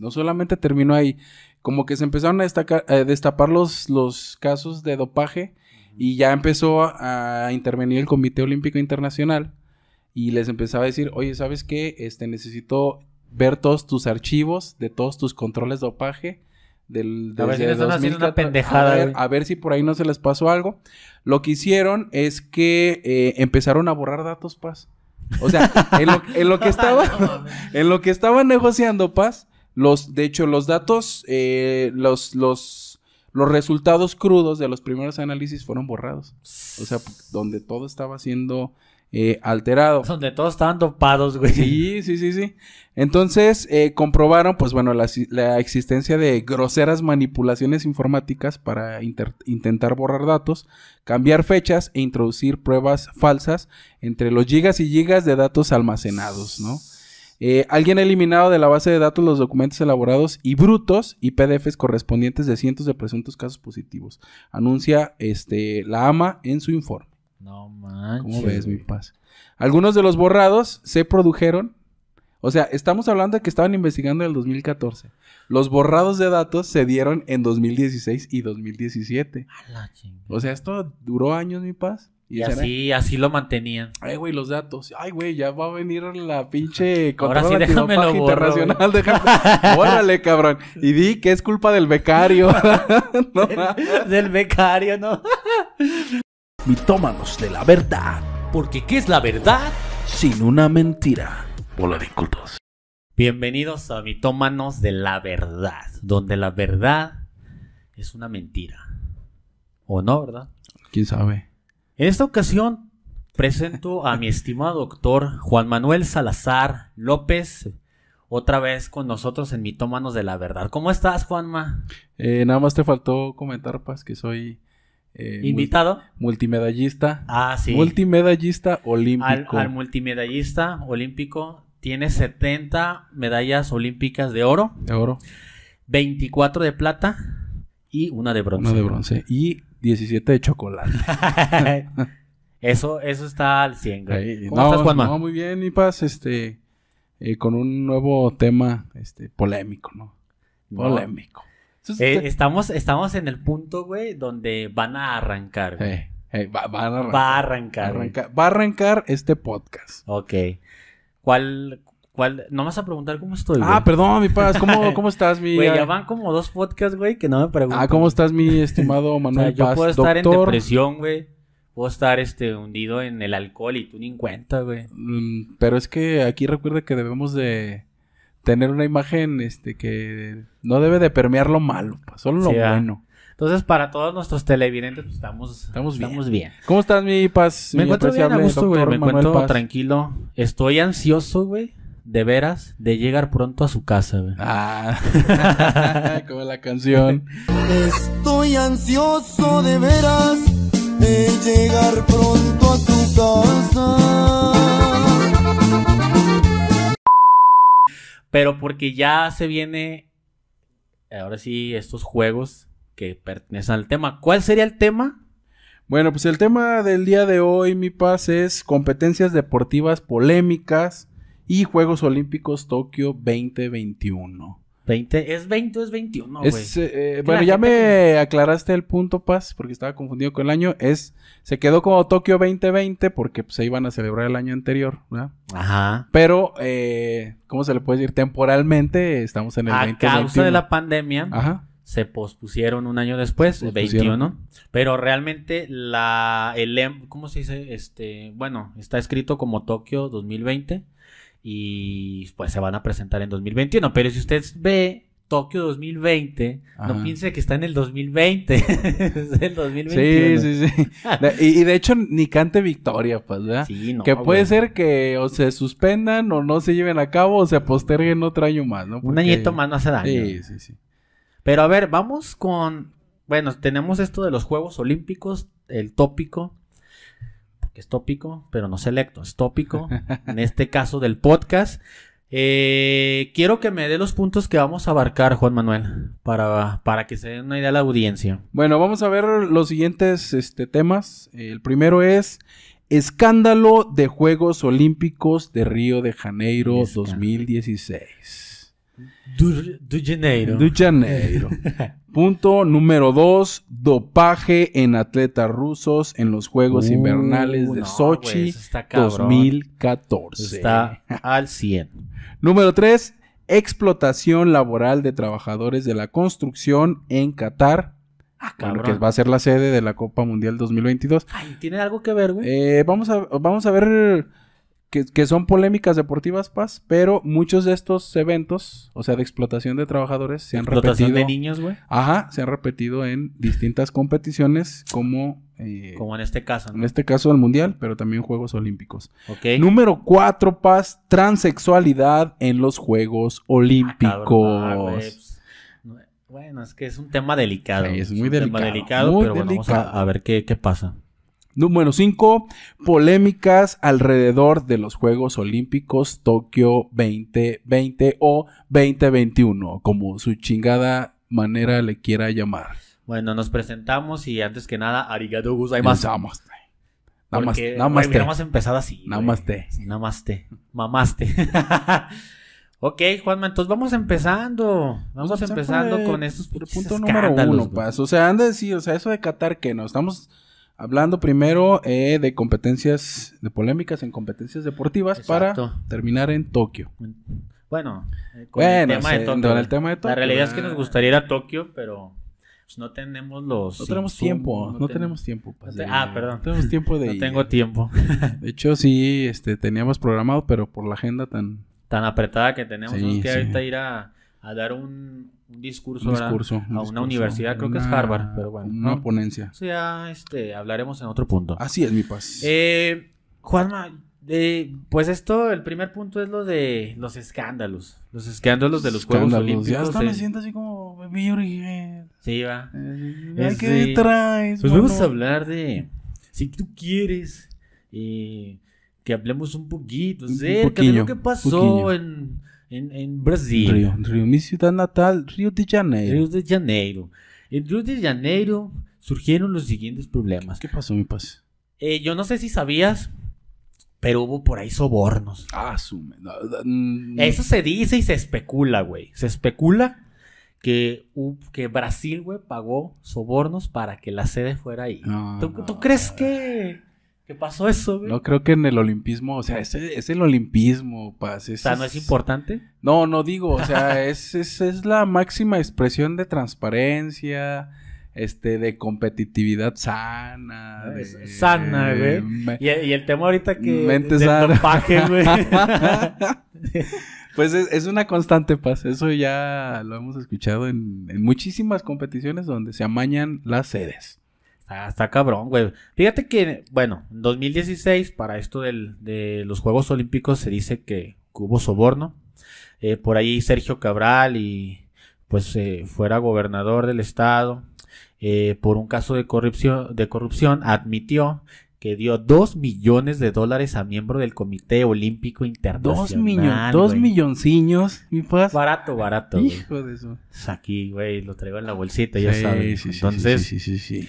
no solamente terminó ahí, como que se empezaron a, destacar, a destapar los, los casos de dopaje y ya empezó a, a intervenir el Comité Olímpico Internacional y les empezaba a decir, oye, ¿sabes qué? Este, necesito ver todos tus archivos de todos tus controles de dopaje del A ver si una 2014, pendejada, a ver, a ver si por ahí no se les pasó algo. Lo que hicieron es que eh, empezaron a borrar datos, Paz. O sea, en lo, en lo que estaba, en lo que estaban negociando, Paz, los, de hecho, los datos, eh, los, los, los resultados crudos de los primeros análisis fueron borrados. O sea, donde todo estaba siendo eh, alterado. Donde todos estaban dopados, güey. Sí, sí, sí, sí. Entonces, eh, comprobaron, pues bueno, la, la existencia de groseras manipulaciones informáticas para intentar borrar datos, cambiar fechas e introducir pruebas falsas entre los gigas y gigas de datos almacenados, ¿no? Eh, alguien ha eliminado de la base de datos los documentos elaborados y brutos y PDFs correspondientes de cientos de presuntos casos positivos. Anuncia este, la AMA en su informe. No manches. ¿Cómo ves, mi paz? Algunos de los borrados se produjeron. O sea, estamos hablando de que estaban investigando en el 2014. Los borrados de datos se dieron en 2016 y 2017. A la. O sea, esto duró años, mi paz. Y así, así lo mantenían. Ay, güey, los datos. Ay, güey, ya va a venir la pinche Ahora sí, déjamelo borro, internacional. Déjame. Bórrale, cabrón. Y di que es culpa del becario. No, Del becario, ¿no? Mitómanos de la verdad. Porque ¿qué es la verdad? Sin una mentira. Hola incultos. Bienvenidos a Mitómanos de la Verdad, donde la verdad es una mentira. ¿O no, verdad? ¿Quién sabe? En esta ocasión presento a mi estimado doctor Juan Manuel Salazar López, otra vez con nosotros en Mitómanos de la Verdad. ¿Cómo estás, Juanma? Eh, nada más te faltó comentar, Paz, que soy eh, ¿Invitado? mul- multimedallista. Ah, sí. Multimedallista Al, olímpico. al multimedallista olímpico tiene 70 medallas olímpicas de oro, de oro, 24 de plata y una de bronce. uno de bronce. Y 17 de chocolate. eso, eso está al 100, güey. Ahí, ¿Cómo no, estás, Juanma? no, muy bien, mi Paz. Este, eh, con un nuevo tema este, polémico, ¿no? Polémico. Eh, estamos, estamos en el punto, güey, donde van a arrancar. güey. eh, va, van a arrancar, Va a arrancar. güey. arranca- va a arrancar este podcast. Ok. ¿Cuál, cuál? No me vas a preguntar cómo estoy, güey. Ah, perdón, mi Paz. ¿Cómo, cómo estás, mi... Güey, ya van como dos podcasts, güey, que no me preguntan. Ah, ¿cómo estás, mi estimado O sea, Manuel yo Paz? puedo estar en depresión, güey. Puedo estar, este, hundido en el alcohol y tú ni en cuenta, güey. Mm, pero es que aquí recuerda que debemos de tener una imagen este que no debe de permear lo malo, pues, solo lo ah. bueno. Entonces, para todos nuestros televidentes, pues, estamos, Estamos bien. estamos bien. ¿Cómo estás, mi Paz? Me mi encuentro bien a gusto, güey. Me Manuel encuentro Paz? tranquilo. Estoy ansioso, güey. De veras, de llegar pronto a su casa, güey. Ah, como la canción. Estoy ansioso de veras de llegar pronto a tu casa. Pero porque ya se viene, ahora sí, estos juegos que pertenecen al tema. ¿Cuál sería el tema? Bueno, pues el tema del día de hoy, mi Paz, es competencias deportivas polémicas y Juegos Olímpicos Tokio 2021. 20, ¿Es 20 o es 21, güey? Eh, bueno, ya me aclaraste el punto, Paz, porque estaba confundido con el año. Es, se quedó como Tokio 2020 porque pues, se iban a celebrar el año anterior, ¿verdad? Ajá. Pero, eh, ¿cómo se le puede decir? Temporalmente estamos en el A 2021. causa de la pandemia, Ajá. se pospusieron un año después, el Pospusieron. 21. Pero realmente la el em- ¿cómo se dice? Este, bueno, está escrito como Tokio 2020 y pues se van a presentar en 2021, pero si usted ve Tokio 2020, Ajá. no piense que está en el 2020, es el 2021. Sí, sí, sí. Y, y de hecho, ni cante victoria, pues, ¿verdad? Sí, no, que puede güey. ser que o se suspendan o no se lleven a cabo o se posterguen otro año más, ¿no? un añito más no hace daño. Sí, sí, sí. Pero a ver, vamos con. Bueno, tenemos esto de los Juegos Olímpicos, el tópico. Es tópico, pero no selecto, es tópico. en este caso del podcast. Eh, quiero que me dé los puntos que vamos a abarcar, Juan Manuel, para, para que se den una idea a la audiencia. Bueno, vamos a ver los siguientes este, temas. El primero es escándalo de Juegos Olímpicos de Río de Janeiro Escándalo. 2016. Du, du Janeiro. de Janeiro. Punto número dos, dopaje en atletas rusos en los Juegos Uh, Invernales de no, Sochi güey, eso está cabrón. 2014. Está al 100. Número 3. Explotación laboral de trabajadores de la construcción en Qatar. Ah, bueno, que va a ser la sede de la Copa Mundial 2022. Ay, ¿tiene algo que ver, güey? Eh, vamos, a, vamos a ver que, que son polémicas deportivas, Paz, pero muchos de estos eventos, o sea, de explotación de trabajadores, se han Explotación repetido. de niños, güey. Ajá, se han repetido en distintas competiciones, como, eh, Como en este caso, en ¿no? este caso el Mundial, pero también Juegos Olímpicos. Ok. Número 4, Paz, transexualidad en los Juegos Ah, Olímpicos. ah, pues, no- Bueno, es que es un tema delicado. Sí, es un muy tema delicado, delicado, muy pero bueno, vamos a- delicado. a, ver qué, qué pasa. Número 5, polémicas alrededor de los Juegos Olímpicos Tokio 2020 o 2021, como su chingada manera le quiera llamar. Bueno, nos presentamos y antes que nada, arigato gozaimasu. Namaste. Namaste. Namaste. hubiéramos empezado así. Namaste. Namaste. Mamaste. ok, Juanma, entonces vamos empezando. Vamos empezando con estos por el pinches punto número uno. Paz. O sea, han de decir, o sea, eso de Qatar que no. Estamos hablando primero eh, de competencias, de polémicas en competencias deportivas Exacto. para terminar en Tokio. Bueno, eh, con Bueno, el tema de Tokio. con el güey. tema de Tokio, La realidad es que ah. nos gustaría ir a Tokio, pero pues, no tenemos los. No tenemos tiempo, no, ten- tenemos tiempo. No te- ah, perdón. No tenemos tiempo de No ir. tengo tiempo. De hecho, sí, este, teníamos programado, pero por la agenda tan... Tan apretada que tenemos. Sí, Tenemos que sí. ahorita ir a, a dar un, un discurso, Un ¿verdad? discurso. un a una universidad, creo que es Harvard, pero bueno. Una ¿no? ponencia. Eso ya este, hablaremos en otro punto. Así es, mi paz. Eh, Juanma, eh, pues esto, el primer punto es lo de los escándalos. Los escándalos de los Juegos. Olímpicos. Ya hasta en- me siento así como. Sí, va. Eh, Es ¿Qué traes? Pues vamos a hablar de, si tú quieres, eh, que hablemos un poquito acerca de lo que pasó poquillo. en, en, en Brasil. Río, Río, mi ciudad natal, Río de Janeiro. Río de Janeiro. En Río de Janeiro surgieron los siguientes problemas. ¿Qué pasó, mi paz? Eh, yo no sé si sabías, pero hubo por ahí sobornos. Ah, su... mm, Eso se dice y se especula, güey. Se especula que, que Brasil, güey, pagó sobornos para que la sede fuera ahí. no, ¿Tú, no, tú crees que, que pasó eso, güey? No creo que en el olimpismo, o sea, es, es el olimpismo, paz. o sea, ¿no es importante? No, no digo, o sea, es, es, es la máxima expresión de transparencia, este, de competitividad sana. de- Es sana, güey. me- Y, y el tema ahorita que... Mente del sana. dopaje, güey. Pues es, es una constante, Paz. Eso ya lo hemos escuchado en, en muchísimas competiciones donde se amañan las sedes. Está, está cabrón, güey. Fíjate que, bueno, en 2016, para esto del- de los Juegos Olímpicos, se dice que, hubo soborno. Eh, por ahí Sergio Cabral y pues eh, fuera gobernador del estado, eh, por un caso de corrupción, de corrupción, admitió que dio dos millones de dólares a miembro del Comité Olímpico Internacional. Dos, millones, dos millonciños, mi Paz. Barato, barato. Hijo de eso. Pues Aquí, güey, lo traigo en la bolsita, ya sabes. sí, Entonces, sí, sí, sí, sí.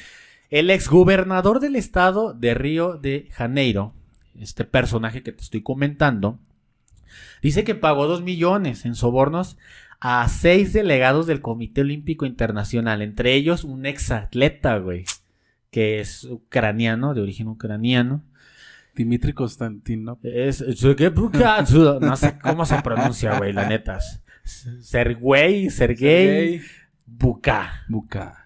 El exgobernador del estado de Río de Janeiro, este personaje que te estoy comentando, dice que pagó dos millones en sobornos a seis delegados del Comité Olímpico Internacional, entre ellos un exatleta, güey, que es ucraniano, de origen ucraniano. Dimitri Konstantinov. Es, no sé cómo se pronuncia, güey, la neta. Sergey, Sergey Buka. Buka.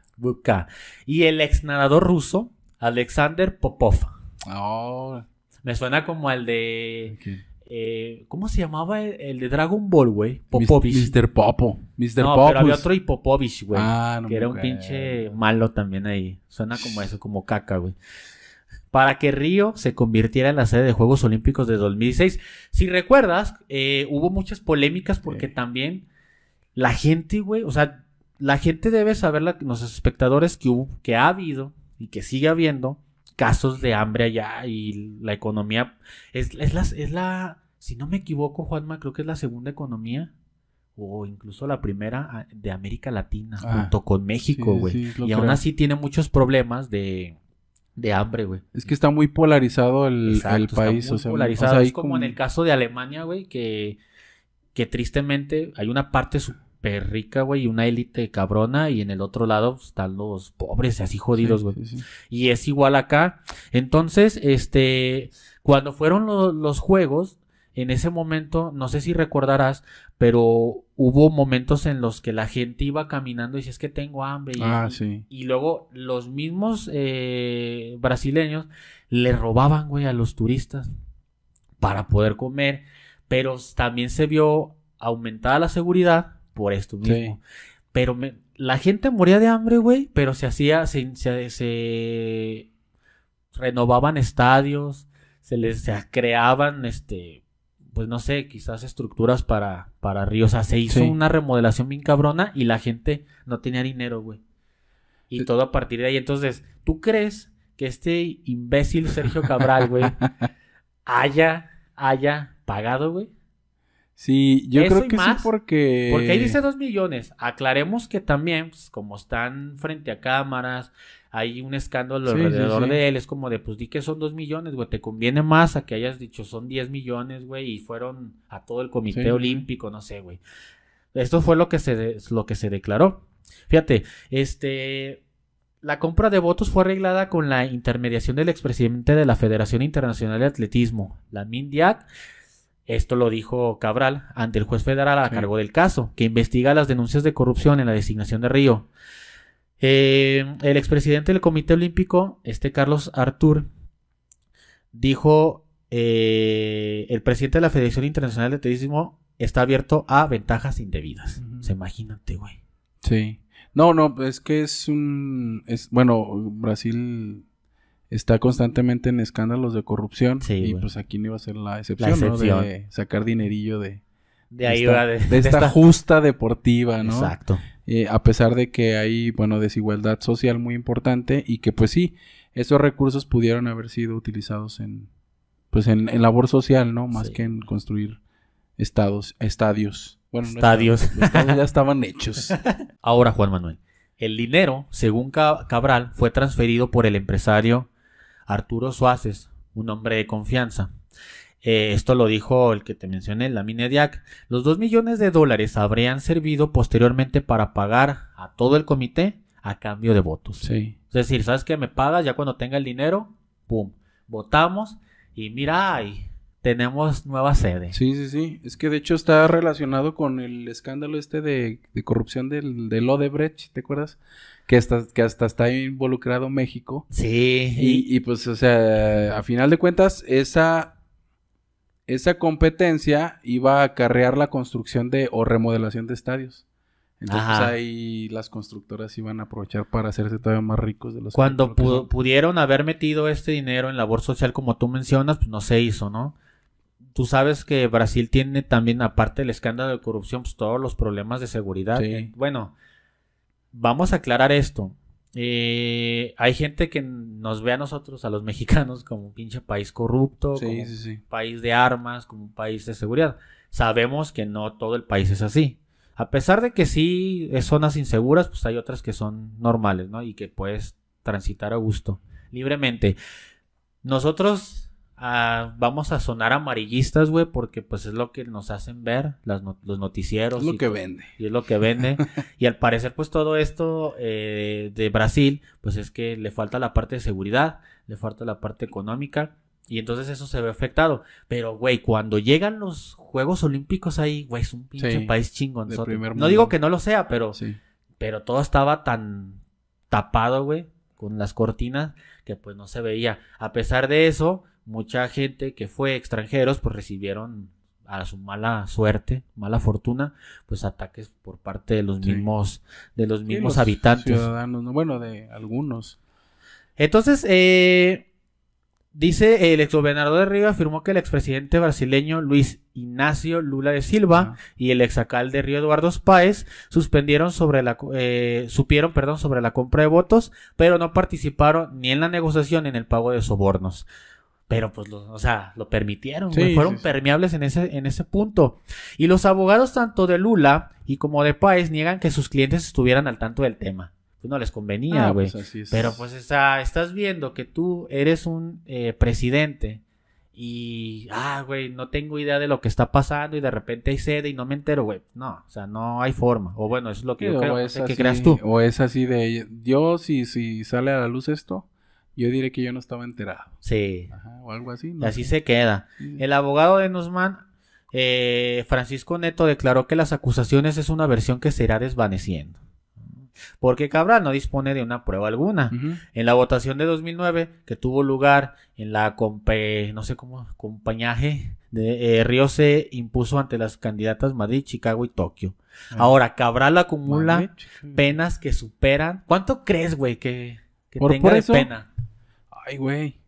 Y el ex nadador ruso, Alexander Popov. Oh, Me suena como al de. eh, ¿Cómo se llamaba el, el de Dragon Ball, güey? Popovich. Mr. Popo. Mr. No, Popus. pero había otro y Popovich, güey. Ah, no que era un pinche malo también ahí. Suena como eso, como caca, güey. Para que Río se convirtiera en la sede de Juegos Olímpicos de 2016. Si recuerdas, eh, hubo muchas polémicas porque Sí. también la gente, güey, o sea, la gente debe saber, la- los espectadores, que hubo, que ha habido y que sigue habiendo casos de hambre allá y la economía es, es, la, es la, si no me equivoco, Juanma, creo que es la segunda economía o incluso la primera ah, de América Latina, Ah, junto con México, güey. sí, y aún así tiene muchos problemas de, de hambre, güey. Es que está muy polarizado el, Exacto, el está país. muy o sea, polarizado. o sea, hay es como en el caso de Alemania, güey, que, que tristemente hay una parte súper rica, güey, y una élite cabrona, y en el otro lado pues, están los pobres, así jodidos, güey. Sí, sí, sí. Y es igual acá. Entonces, este, cuando fueron lo- los juegos, en ese momento, no sé si recordarás, pero hubo momentos en los que la gente iba caminando y decía, es que tengo hambre. Y, Ah, y- sí. y luego los mismos eh, brasileños le robaban, güey, a los turistas para poder comer, pero también se vio aumentada la seguridad por esto mismo. Pero me- la gente moría de hambre, güey, pero se hacía, se, se- se renovaban estadios, se les se creaban, este, pues no sé, quizás estructuras para, para ríos. O sea, se hizo Sí. una remodelación bien cabrona y la gente no tenía dinero, güey. Y todo a partir de ahí. Entonces, ¿tú crees que este imbécil Sergio Cabral, güey, haya, haya pagado, güey? Sí, yo Eso creo que más, sí porque... Porque ahí dice dos millones. Aclaremos que también, pues, como están frente a cámaras, hay un escándalo Sí, alrededor sí. de él. Es como de, pues di que son dos millones, güey. Te conviene más a que hayas dicho son 10 millones, güey. Y fueron a todo el comité olímpico, no sé, güey. Esto fue lo que se, lo que se declaró. Fíjate, este. La compra de votos fue arreglada con la intermediación del expresidente de la Federación Internacional de Atletismo, la MINDIAC. Esto lo dijo Cabral ante el juez federal a Sí. cargo del caso, que investiga las denuncias de corrupción en la designación de Río. Eh, el expresidente del Comité Olímpico, este Carlos Artur, dijo: eh, el presidente de la Federación Internacional de Atletismo está abierto a ventajas indebidas. Sea, imagínate, güey. Sí. No, no, es que es un... Es, bueno, Brasil está constantemente en escándalos de corrupción. Sí, y pues aquí no iba a ser la excepción, ¿no? excepción. De sacar dinerillo de, De ahí esta, va de, esta esta- justa deportiva, ¿no? Exacto. Eh, a pesar de que hay, bueno, desigualdad social muy importante y que pues sí, esos recursos pudieron haber sido utilizados en, pues en, en labor social, ¿no? Más Sí. que en construir estados, estadios. Bueno, no Estadios. estadios, los estadios ya estaban hechos. Ahora, Juan Manuel. El dinero, según Ca- Cabral, fue transferido por el empresario Arturo Suárez, un hombre de confianza. Eh, esto lo dijo el que te mencioné, la Minediac. Los dos millones de dólares habrían servido posteriormente para pagar a todo el comité a cambio de votos. Sí. Es decir, ¿sabes qué? Me pagas ya cuando tenga el dinero, pum, votamos y mira, ahí tenemos nueva sede. Sí, sí, sí. Es que de hecho está relacionado con el escándalo este de, de corrupción del, del Odebrecht, ¿te acuerdas? Que hasta, que hasta está involucrado México. Sí, Y, y, pues, o sea, a final de cuentas, esa, esa competencia iba a acarrear la construcción de o remodelación de estadios. Entonces Ajá. ahí las constructoras iban a aprovechar para hacerse todavía más ricos de los Cuando pudieron haber metido este dinero en labor social, como tú mencionas, pues no se hizo, ¿no? Tú sabes que Brasil tiene también, aparte del escándalo de corrupción, pues todos los problemas de seguridad. Sí. Bueno, vamos a aclarar esto. Eh, hay gente que nos ve a nosotros, a los mexicanos, como un pinche país corrupto, como Sí, un país de armas, como un país de seguridad. Sabemos que no todo el país es así. A pesar de que sí es zonas inseguras, pues hay otras que son normales, ¿no? Y que puedes transitar a gusto, libremente. Nosotros ah, vamos a sonar amarillistas, güey, porque pues es lo que nos hacen ver las los noticieros. Es lo y que vende. y es lo que vende. y al parecer, pues todo esto eh, de Brasil, pues es que le falta la parte de seguridad, le falta la parte económica. Y entonces eso se ve afectado. Pero, güey, cuando llegan los Juegos Olímpicos ahí, güey, es un pinche Sí, país chingón. No digo que no lo sea, pero, Sí. pero todo estaba tan tapado, güey, con las cortinas, que pues no se veía. A pesar de eso, mucha gente que fue extranjeros, pues recibieron a su mala suerte, mala fortuna, pues ataques por parte de los Sí. mismos, de los Sí, mismos los habitantes. Ciudadanos, ¿no? bueno, de algunos. Entonces, eh, dice el exgobernador de Río afirmó que el expresidente brasileño Luis Ignacio Lula de Silva y el exacal de Río Eduardo Páez suspendieron sobre la eh, supieron perdón sobre la compra de votos pero no participaron ni en la negociación ni en el pago de sobornos pero pues lo, o sea lo permitieron güey, Sí, fueron sí, sí. permeables en ese en ese punto y los abogados tanto de Lula y como de Páez niegan que sus clientes estuvieran al tanto del tema pues no les convenía Ah, güey pues así es. pero pues está, estás viendo que tú eres un eh, presidente y, ah, güey, no tengo idea de lo que está pasando y de repente hay sede y no me entero, güey. No, o sea, no hay forma. O bueno, eso es lo que yo o creo. No es sé ¿Qué así- creas tú? O es así de, yo si, si sale a la luz esto, yo diré que yo no estaba enterado. Sí. Ajá, o algo así. No así sé. se queda. Sí. El abogado de Nusman, eh, Francisco Neto, declaró que las acusaciones es una versión que se irá desvaneciendo. Porque Cabral no dispone de una prueba alguna. En la votación de 2009, que tuvo lugar en la no sé cómo, compañaje de eh, Río se impuso ante las candidatas Madrid, Chicago y Tokio. Ah. Ahora, Cabral acumula penas que superan. ¿Cuánto crees, güey, que, que Por- tenga por de eso- pena? Ay, güey.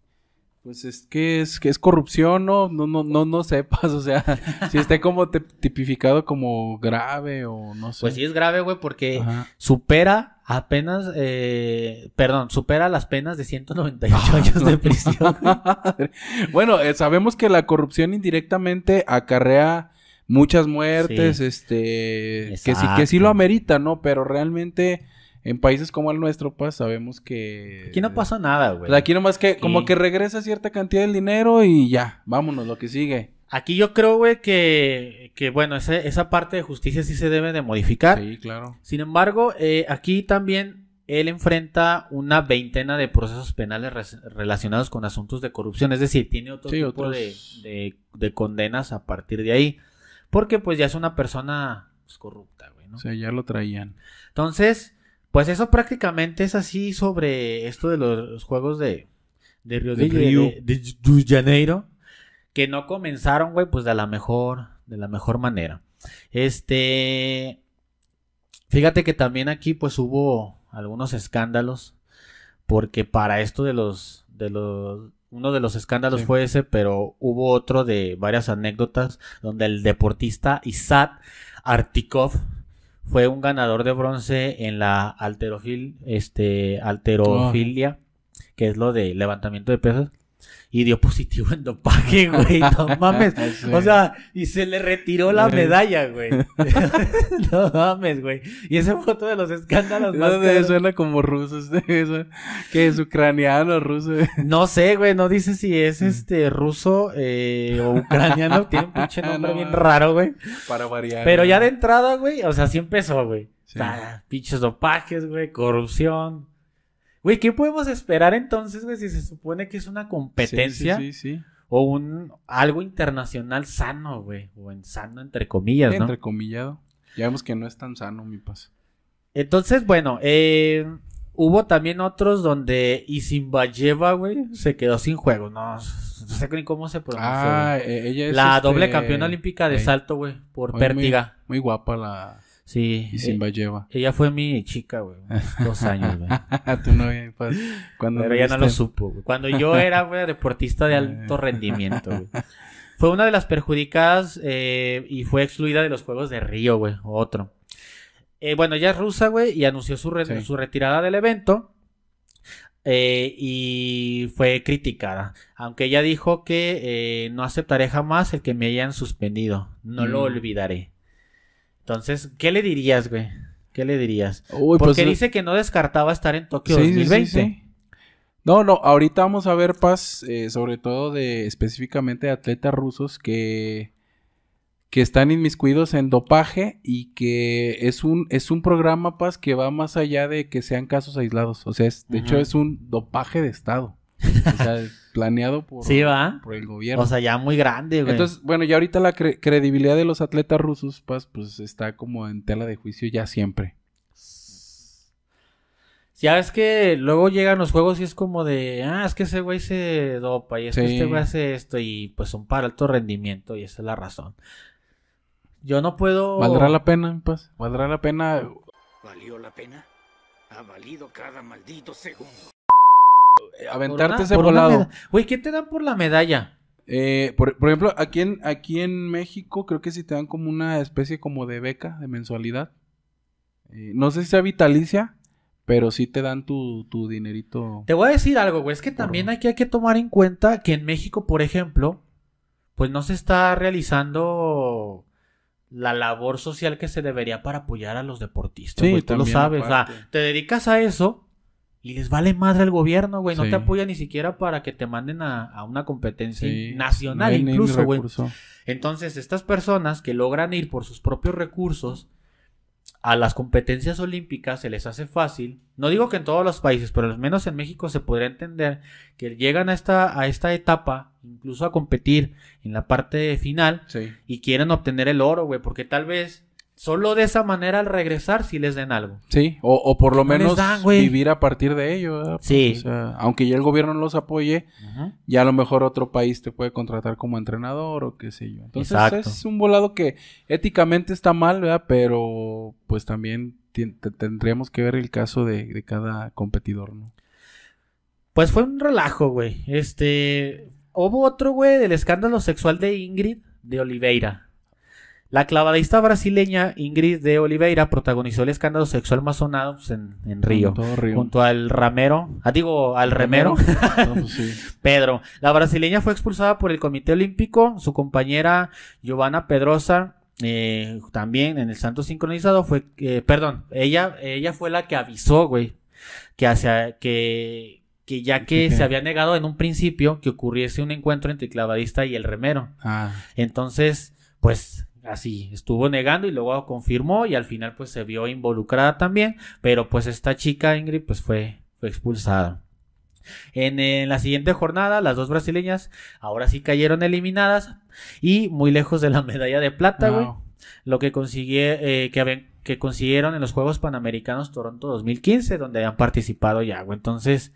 Pues es que es que es corrupción, no, no, no, no, no sepas, o sea, si está como te- tipificado como grave o no sé. Pues sí es grave, güey, porque Ajá. supera apenas, eh, perdón, supera las penas de 198 años de prisión. bueno, eh, sabemos que la corrupción indirectamente acarrea muchas muertes, Sí. este, que sí, que sí lo amerita, ¿no? Pero realmente en países como el nuestro, pues sabemos que... Aquí no pasa nada, güey. Pues aquí nomás que, como que regresa cierta cantidad del dinero y ya, vámonos, lo que sigue. Aquí yo creo, güey, que, que bueno, ese- esa parte de justicia sí se debe de modificar. Sí, claro. Sin embargo, eh, aquí también él enfrenta una veintena de procesos penales relacionados con asuntos de corrupción. Es decir, tiene otro Sí, tipo otros- de, de- de condenas a partir de ahí. Porque pues ya es una persona pues, corrupta, güey, ¿no? O sea, ya lo traían. Entonces, pues eso prácticamente es así sobre esto de los, juegos de, de Río de, De Río. de- de- de Janeiro. Que no comenzaron, güey, pues de la mejor, de la mejor manera. Este. Fíjate que también aquí, pues, hubo algunos escándalos. Porque para esto de los. de los. Uno de los escándalos Sí. fue ese, pero hubo otro de varias anécdotas donde el deportista Isat Artikov fue un ganador de bronce en la alterofil, este, alterofilia, que es lo de levantamiento de pesas, y dio positivo en dopaje, güey, no mames. Sí. O sea, y se le retiró la medalla, güey. no mames, güey. Y ese fue otro de los escándalos más ¿Dónde cabrones. suena como ruso este? Eso? Que es ucraniano, ruso. No sé, güey, no dice si es este ruso eh, o ucraniano. Tiene un pinche nombre No bien raro, güey. Para variar. Pero ya de entrada, güey, o sea, sí empezó, güey. Sí. Ah, pinches dopajes, güey, corrupción. Güey, ¿qué podemos esperar entonces, güey, si se supone que es una competencia Sí, sí, o un algo internacional sano, güey? O en sano, entre comillas, ¿no? Entrecomillado. Ya vemos que no es tan sano, mi paz. Entonces, bueno, eh, hubo también otros donde Isimbayeva, güey, se quedó sin juego. No, no sé ni cómo se pronuncia. Ah, eh, ella es. la este, doble campeona olímpica de salto, güey, por pértiga. Muy, muy guapa la Sí. y lleva. Ella fue mi chica, güey. Dos años, güey. tu novia, mi paz. Cuando Pero ya no lo supo, güey. Cuando yo era, güey, deportista de alto rendimiento, güey. Fue una de las perjudicadas eh, y fue excluida de los Juegos de Río, güey. Otro. Eh, bueno, ella es rusa, güey, y anunció su, re- Sí. su retirada del evento. eh, y fue criticada. Aunque ella dijo que eh, no aceptaré jamás el que me hayan suspendido. No lo Mm. olvidaré. Entonces, ¿qué le dirías, güey? ¿Qué le dirías? Uy, Porque pues, dice que no descartaba estar en Tokio sí, sí, sí, 2020. sí. No, no, ahorita vamos a ver, Paz, eh, sobre todo de específicamente de atletas rusos que, que están inmiscuidos en dopaje y que es un, es un programa, Paz, que va más allá de que sean casos aislados. O sea, es- de hecho es un dopaje de Estado. O sea, planeado por, Sí, va. por el gobierno. O sea, ya muy grande, güey. Entonces, bueno, ya ahorita la cre- credibilidad de los atletas rusos, Paz, pues está como en tela de juicio ya siempre. ya es que luego llegan los juegos y es como de, ah, es que ese güey se dopa y es que este güey hace esto y pues son para alto rendimiento y esa es la razón. Yo no puedo... ¿Valdrá la pena, Paz? ¿Valdrá la pena ¿Valió la pena? Ha valido cada maldito segundo. Eh, aventarte ese volado? Güey, ¿qué te dan por la medalla? Eh, por, por ejemplo, aquí en, aquí en México creo que sí te dan como una especie como de beca de mensualidad. Eh, no sé si sea vitalicia, pero sí te dan tu, tu dinerito. Te voy a decir algo, güey. Es que también aquí hay que tomar en cuenta que en México, por ejemplo, pues no se está realizando la labor social que se debería para apoyar a los deportistas. Sí. Tú lo sabes. O sea, te dedicas a eso y les vale madre al gobierno, güey. No Sí. te apoya ni siquiera para que te manden a, a una competencia Sí, nacional, no incluso, güey. Entonces, estas personas que logran ir por sus propios recursos a las competencias olímpicas se les hace fácil. No digo que en todos los países, pero al menos en México se podría entender que llegan a esta, a esta etapa, incluso a competir en la parte final, Sí. y quieren obtener el oro, güey, porque tal vez solo de esa manera al regresar sí les den algo. Sí, o, o por lo menos dan, vivir a partir de ello. ¿verdad? Sí. o sea, aunque ya el gobierno no los apoye, ya a lo mejor otro país te puede contratar como entrenador o qué sé yo. Entonces Exacto. es un volado que éticamente está mal, ¿verdad? Pero pues también tendríamos que ver el caso de, de cada competidor, ¿no? Pues fue un relajo, güey. Este. Hubo otro, güey, del escándalo sexual de Ingrid de Oliveira. La clavadista brasileña Ingrid de Oliveira protagonizó el escándalo sexual más sonado en, en Río. Junto al ramero, ah, digo, al remero, No, pues sí. Pedro. La brasileña fue expulsada por el Comité Olímpico. Su compañera Giovanna Pedrosa, eh, también en el Santo Sincronizado, fue, eh, perdón, ella, ella fue la que avisó, güey, que hacia, que, que ya que se había negado en un principio que ocurriese un encuentro entre el clavadista y el remero. Ah, Entonces, pues así, estuvo negando y luego confirmó y al final pues se vio involucrada también, pero pues esta chica Ingrid pues fue, fue expulsada. En, eh, la siguiente jornada, las dos brasileñas ahora sí cayeron eliminadas y muy lejos de la medalla de plata, güey. wow. Lo que consigue, eh, que, habían- que consiguieron en los Juegos Panamericanos Toronto 2015, donde habían participado ya, güey. Entonces,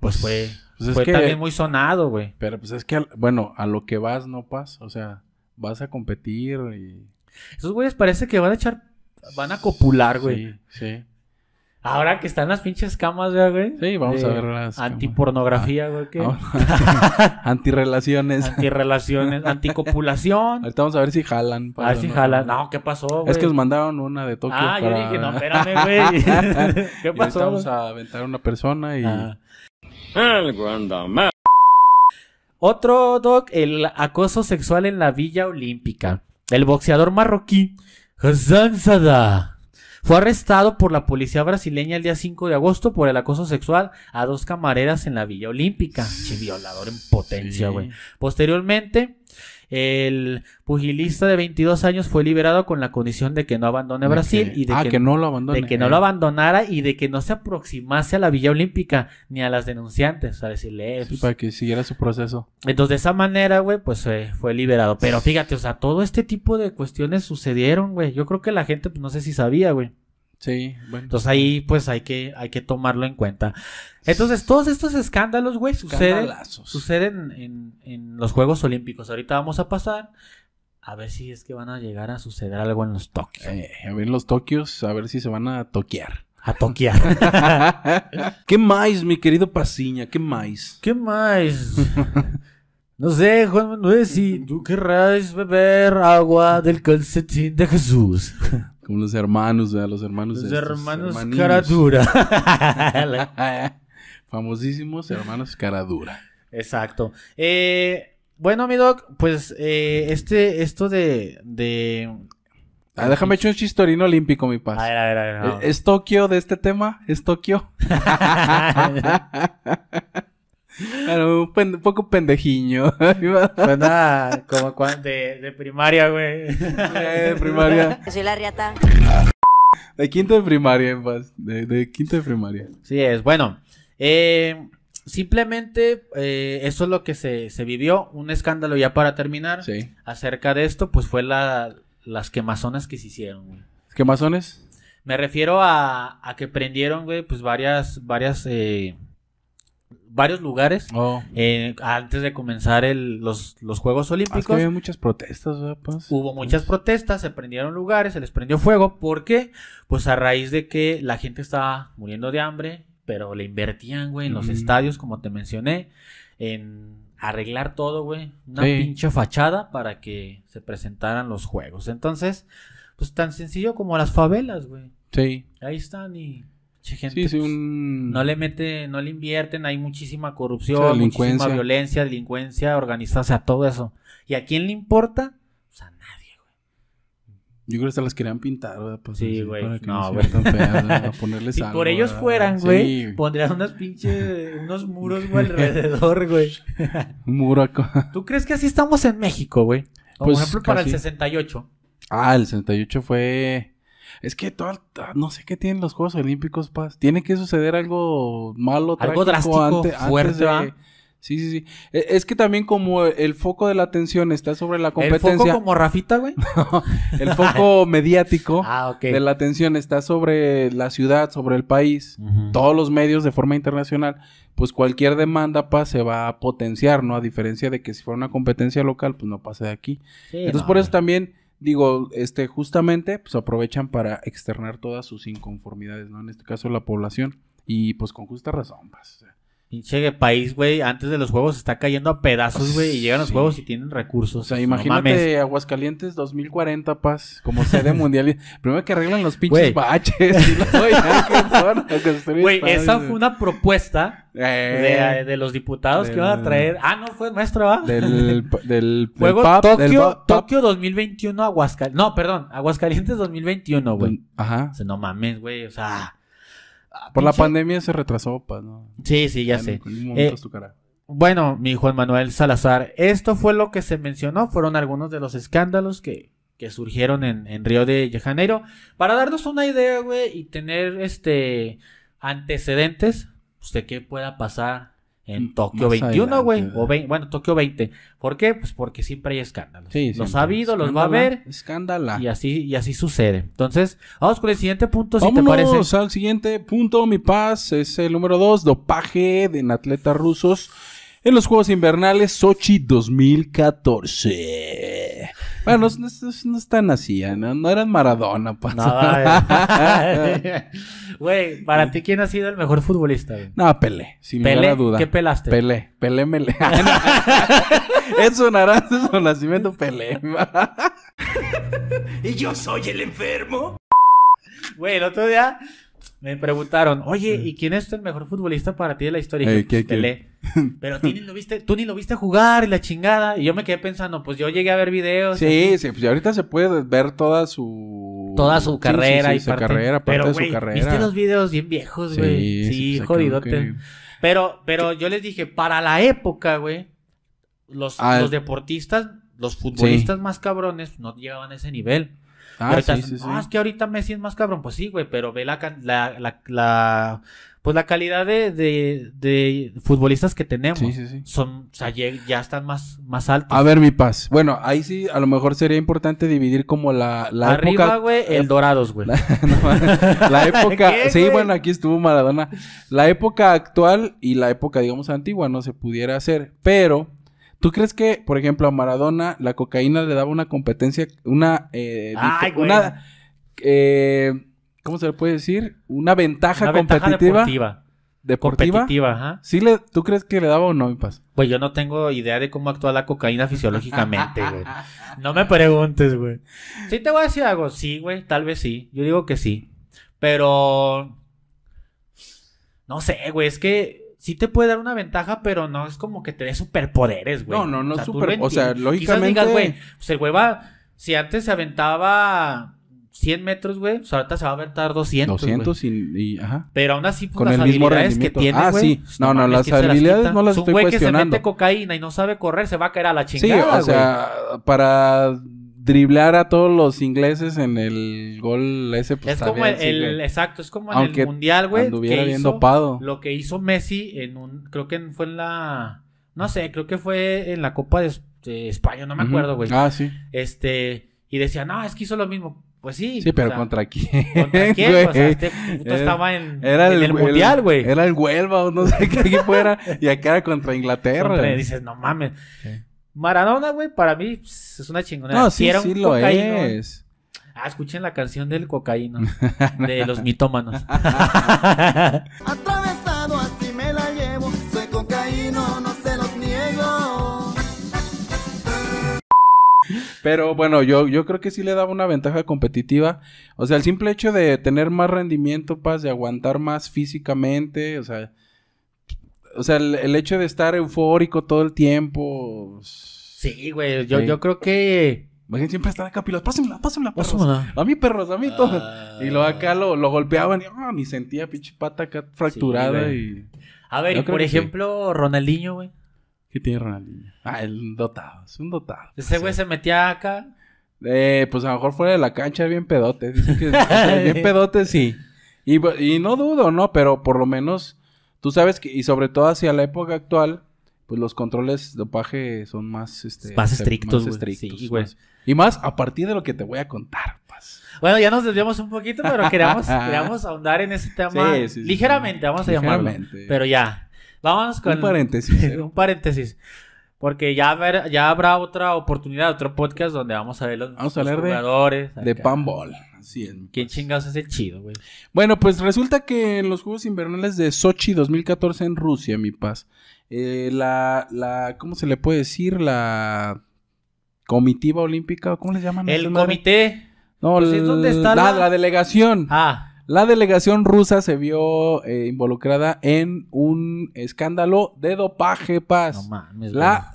pues fue, Pues es fue que- también muy sonado, güey. Pero pues es que, bueno, a lo que vas no pasa. O sea, vas a competir y... Esos güeyes parece que van a echar, van a copular, güey. Sí, sí. Ahora que están las pinches camas, ¿verdad, güey. Sí, vamos De a ver las. Antipornografía, güey. ¿qué? Ah, Antirrelaciones. Antirrelaciones, anticopulación. Ahorita vamos a ver si jalan. A para ver si no- jala. No, ¿qué pasó, güey? Es que nos mandaron una de Tokio Ah, yo para- dije, no, espérame, güey. ¿Qué Y ahorita pasó? vamos a aventar a una persona y... Ah. Otro, Doc, el acoso sexual en la Villa Olímpica. El boxeador marroquí Hassan Sadah fue arrestado por la policía brasileña el día 5 de agosto por el acoso sexual a dos camareras en la Villa Olímpica. Che, violador en potencia, Sí. güey. Posteriormente, el pugilista de 22 años fue liberado con la condición de que no abandone de Brasil que- y de ah, que, que, no lo abandone. de que no eh. lo abandonara y de que no se aproximase a la Villa Olímpica ni a las denunciantes, a decirle, eh, Sí, pues, para que siguiera su proceso. entonces, de esa manera, güey, pues eh, fue liberado. Pero fíjate, o sea, todo este tipo de cuestiones sucedieron, güey. Yo creo que la gente, pues no sé si sabía, güey. Sí, bueno. Entonces ahí, pues hay que, hay que tomarlo en cuenta. Entonces, todos estos escándalos, güey, suceden, suceden en, en los Juegos Olímpicos. Ahorita vamos a pasar a ver si es que van a llegar a suceder algo en los Tokios. Eh, a ver los Tokios, a ver si se van a toquear. A toquear. ¿Qué más, mi querido Pasiña? ¿Qué más? ¿Qué más? No sé, Juan Manuel, si tú querrás beber agua del calcetín de Jesús. Como los hermanos, ¿verdad? Los hermanos. Los estos, hermanos. Caradura. Famosísimos hermanos Caradura. Exacto. Eh, bueno, mi doc, pues eh, este, esto de, de... Ah, déjame echar un chistorino olímpico, mi paz. A ver, a ver, a ver. no. ¿Es Tokio de este tema? ¿Es Tokio? Bueno, un, poco pendejiño. Suena como cuan- de, de primaria, güey. Eh, de primaria. Soy la riata. De quinto de primaria, en paz. De, de quinto de primaria. Sí es, bueno. eh, simplemente eh, eso es lo que se, se vivió. Un escándalo ya para terminar. Sí. Acerca de esto, pues fue la, las quemazonas que se hicieron, güey. ¿Qué masones? Me refiero a, a que prendieron, güey, pues varias, varias, eh, varios lugares Oh. eh, antes de comenzar el- los, los Juegos Ah, es que Olímpicos. había muchas protestas. Hubo muchas protestas, se prendieron lugares, se les prendió fuego. ¿Por qué? Pues a raíz de que la gente estaba muriendo de hambre, pero le invertían, güey, en los Mm. estadios, como te mencioné, en arreglar todo, güey. Una Sí. pinche fachada para que se presentaran los juegos. Entonces, pues tan sencillo como las favelas, güey. Sí. Ahí están y... che, gente, Sí, sí, pues, un... No le mete, no le invierten, hay muchísima corrupción, delincuencia. muchísima violencia, delincuencia organizada, o sea, todo eso. ¿Y a quién le importa? Pues a nadie, güey. Yo creo que se las querían pintar, ¿verdad? Pues, Sí, así, güey. para que No, güey. tan feas. A ponerles Si algo, por ellos ¿verdad? fueran, Sí, güey, pondrían unas pinches, unos muros, güey, alrededor, güey. un muro acá. ¿Tú crees que así estamos en México, güey? Como Pues, por ejemplo para el casi. 68. Ah, el 68 fue... Es que todo, no sé qué tienen los Juegos Olímpicos, Paz. Tiene que suceder algo malo, Algo drástico, fuerte, ¿va? Sí, sí, sí. E- Es que también como el foco de la atención está sobre la El foco competencia, como Rafita, güey. el foco mediático Ah, de la atención está sobre la ciudad, sobre el país, todos los medios de forma internacional, pues cualquier demanda, Paz, se va a potenciar, ¿no? A diferencia de que si fuera una competencia local, pues no pasa de aquí. Sí, Entonces no, por eso también digo, este justamente pues aprovechan para externar todas sus inconformidades, ¿no? En este caso la población y pues con justa razón, pues. Pinche país, güey, antes de los juegos está cayendo a pedazos, güey, y llegan los Sí. juegos y tienen recursos. O sea, No imagínate mames. Aguascalientes 2040, paz, como sede mundial. Primero que arreglan los pinches baches y Güey, esa fue una propuesta Eh, de, de los diputados que del- iban a traer. Ah, no, fue nuestra, ¿va? del, del, Juego del pub, del Tokio, pub- Tokio 2021 Aguascalientes. No, perdón, Aguascalientes 2021, güey. Ajá. O sea, no mames, güey, o sea... ah, Por la pinche- pandemia se retrasó, pa, ¿no? Sí, sí, ya En- sé. Momento Eh, es tu cara. Bueno, mi Juan Manuel Salazar, esto fue lo que se mencionó, fueron algunos de los escándalos que, que surgieron en, en Río de Janeiro. Para darnos una idea, güey, y tener este antecedentes pues, de qué pueda pasar en Tokio más 21, güey, o bueno, Tokio 20. ¿Por qué? Pues porque siempre hay escándalos. Sí, los siempre. ha habido, los va a haber. Escándala. Y así, y así sucede. Entonces, vamos con el siguiente punto, si te parece. al siguiente punto, mi paz. Es el número 2, dopaje de en atletas rusos en los Juegos Invernales Sochi 2014. Bueno, no, no- no- están así, ¿eh? no, no eran Maradona. No, eh. Güey, para ti, ¿quién ha sido el mejor futbolista, güey? No, Pelé, sin Pelé, a duda. ¿qué pelaste? Pelé, Pelé, Mele. es un de su nacimiento, Pelé. ¿Y yo soy el enfermo? Güey, el otro día me preguntaron, oye, ¿y quién es el mejor futbolista para ti de la historia? Y Ey, dije, pues. Pero tú ni, lo viste, tú ni lo viste jugar y la chingada. Y yo me quedé pensando, pues yo llegué a ver videos. Sí, sí, pues ahorita se puede ver toda su... Toda su carrera sí, sí, y su parte- carrera, parte Pero, de su carrera. ¿viste los videos bien viejos, güey? Sí, sí, pues, jodidote. que- Pero, pero yo les dije, para la época, güey, los, Ah, los deportistas, los futbolistas más cabrones no llegaban a ese nivel. Ah, ahorita, sí, sí, sí. "No, es que ahorita Messi es más cabrón. Pues sí, güey, pero ve la, la, la, la- pues la calidad de, de, de futbolistas que tenemos. Sí, sí, sí. Son, o sea, ya, ya están más, más altos. A ver, mi paz. Bueno, ahí sí, a lo mejor sería importante dividir como la, la Arriba, época... güey, el Dorados, güey. la época... ¿Qué, sí, güey? bueno, aquí estuvo Maradona. La época actual y la época, digamos, antigua no se pudiera hacer. Pero, ¿tú crees que, por ejemplo, a Maradona la cocaína le daba una competencia, una... eh, Ay, güey. una eh, ¿Cómo se le puede decir? Una ventaja Una ventaja competitiva. deportiva. deportiva. Competitiva, ajá. ¿Sí le, ¿Tú crees que le daba o no, mi paz? Pues yo no tengo idea de cómo actúa la cocaína fisiológicamente, güey. No me preguntes, güey. Sí te voy a decir algo. Sí, güey, tal vez sí. Yo digo que sí. Pero... No sé, güey, es que sí te puede dar una ventaja, pero no es como que te dé superpoderes, güey. No, no, no O sea, super- o sea, lógicamente- Quizás digas, güey, pues el güey va... Si antes se aventaba 100 metros, güey, pues ahorita se va a aventar 200, 200 güey. y, y- Ajá. Pero aún así, pues, Con las el mismo habilidades que rendimiento. tiene, Ah, güey. sí. pues, No, no, mames, las ¿quién se habilidades quita? no las Es un estoy güey que se mete cocaína y no sabe correr, se va a caer a la Sí, chingada, o sea, para driblar a todos los ingleses en el gol ese, pues es como el, sí, el- güey. exacto, es como en el mundial, güey, anduviera que bien dopado. lo que hizo Messi en un, creo que fue en la, no sé, creo que fue en la Copa de, de España, no me acuerdo, güey. Ah, sí. Este, y decía, no, es que hizo lo mismo. Pues sí. Sí, pero o sea, ¿contra quién? ¿contra quién? güey? O sea, este puto Era- estaba en, Era en el, el mundial, güey. Era el Huelva o no sé qué equipo era. Y acá era contra Inglaterra. Contra- dices, no mames. Sí. Maradona, güey, para mí pues, es una chingonera. No, sí, sí lo cocaíno, es. Ah, escuchen la canción del cocaíno. de los mitómanos. Atravesado así me la llevo, soy cocaíno, no se los niego. Pero bueno, yo, yo creo que sí le daba una ventaja competitiva. O sea, el simple hecho de tener más rendimiento, paz, de aguantar más físicamente, o sea, o sea, el, el hecho de estar eufórico todo el tiempo. Sí, güey. Yo, Sí. yo creo que Imagínate, siempre están acá pilos. Pásenmela, pásenmela, perros. Pásamela. A mí, perros, a mí todo. Ah. Y luego acá lo, lo golpeaban y ah, ni sentía pinche pata acá fracturada y... A ver, Yo y por sí. ejemplo, Ronaldinho, güey. ¿Qué tiene Ronaldinho? Ah, el dotado, es un dotado. Ese güey se metía acá. Eh, pues a lo mejor fuera de la cancha bien pedote. Dicen que bien pedote, sí. Y, y no dudo, ¿no? Pero por lo menos, tú sabes que, y sobre todo hacia la época actual, pues los controles de dopaje son más, este, Más estrictos, más estrictos, Sí, más- Y más a partir de lo que te voy a contar, pues. Bueno, ya nos desviamos un poquito, pero queríamos, queríamos ahondar en ese tema Sí, ligeramente, vamos a llamarlo. Ligeramente. Pero ya. Vámonos con Un paréntesis. ¿eh? un paréntesis. Porque ya, haber- ya habrá otra oportunidad, otro podcast donde vamos a ver los, Vamos a los hablar de- jugadores. De acá. panball. Así es. ¿Quién chingados es el chido, güey? Bueno, pues resulta que en los Juegos Invernales de Sochi 2014 en Rusia, mi paz, eh, la, la, ¿cómo se le puede decir? La comitiva olímpica, ¿cómo le llaman? El comité. No, pues, ¿es el- donde está la, la- la delegación. Ah, La delegación rusa se vio eh, involucrada en un escándalo de dopaje, paz. no mames, La-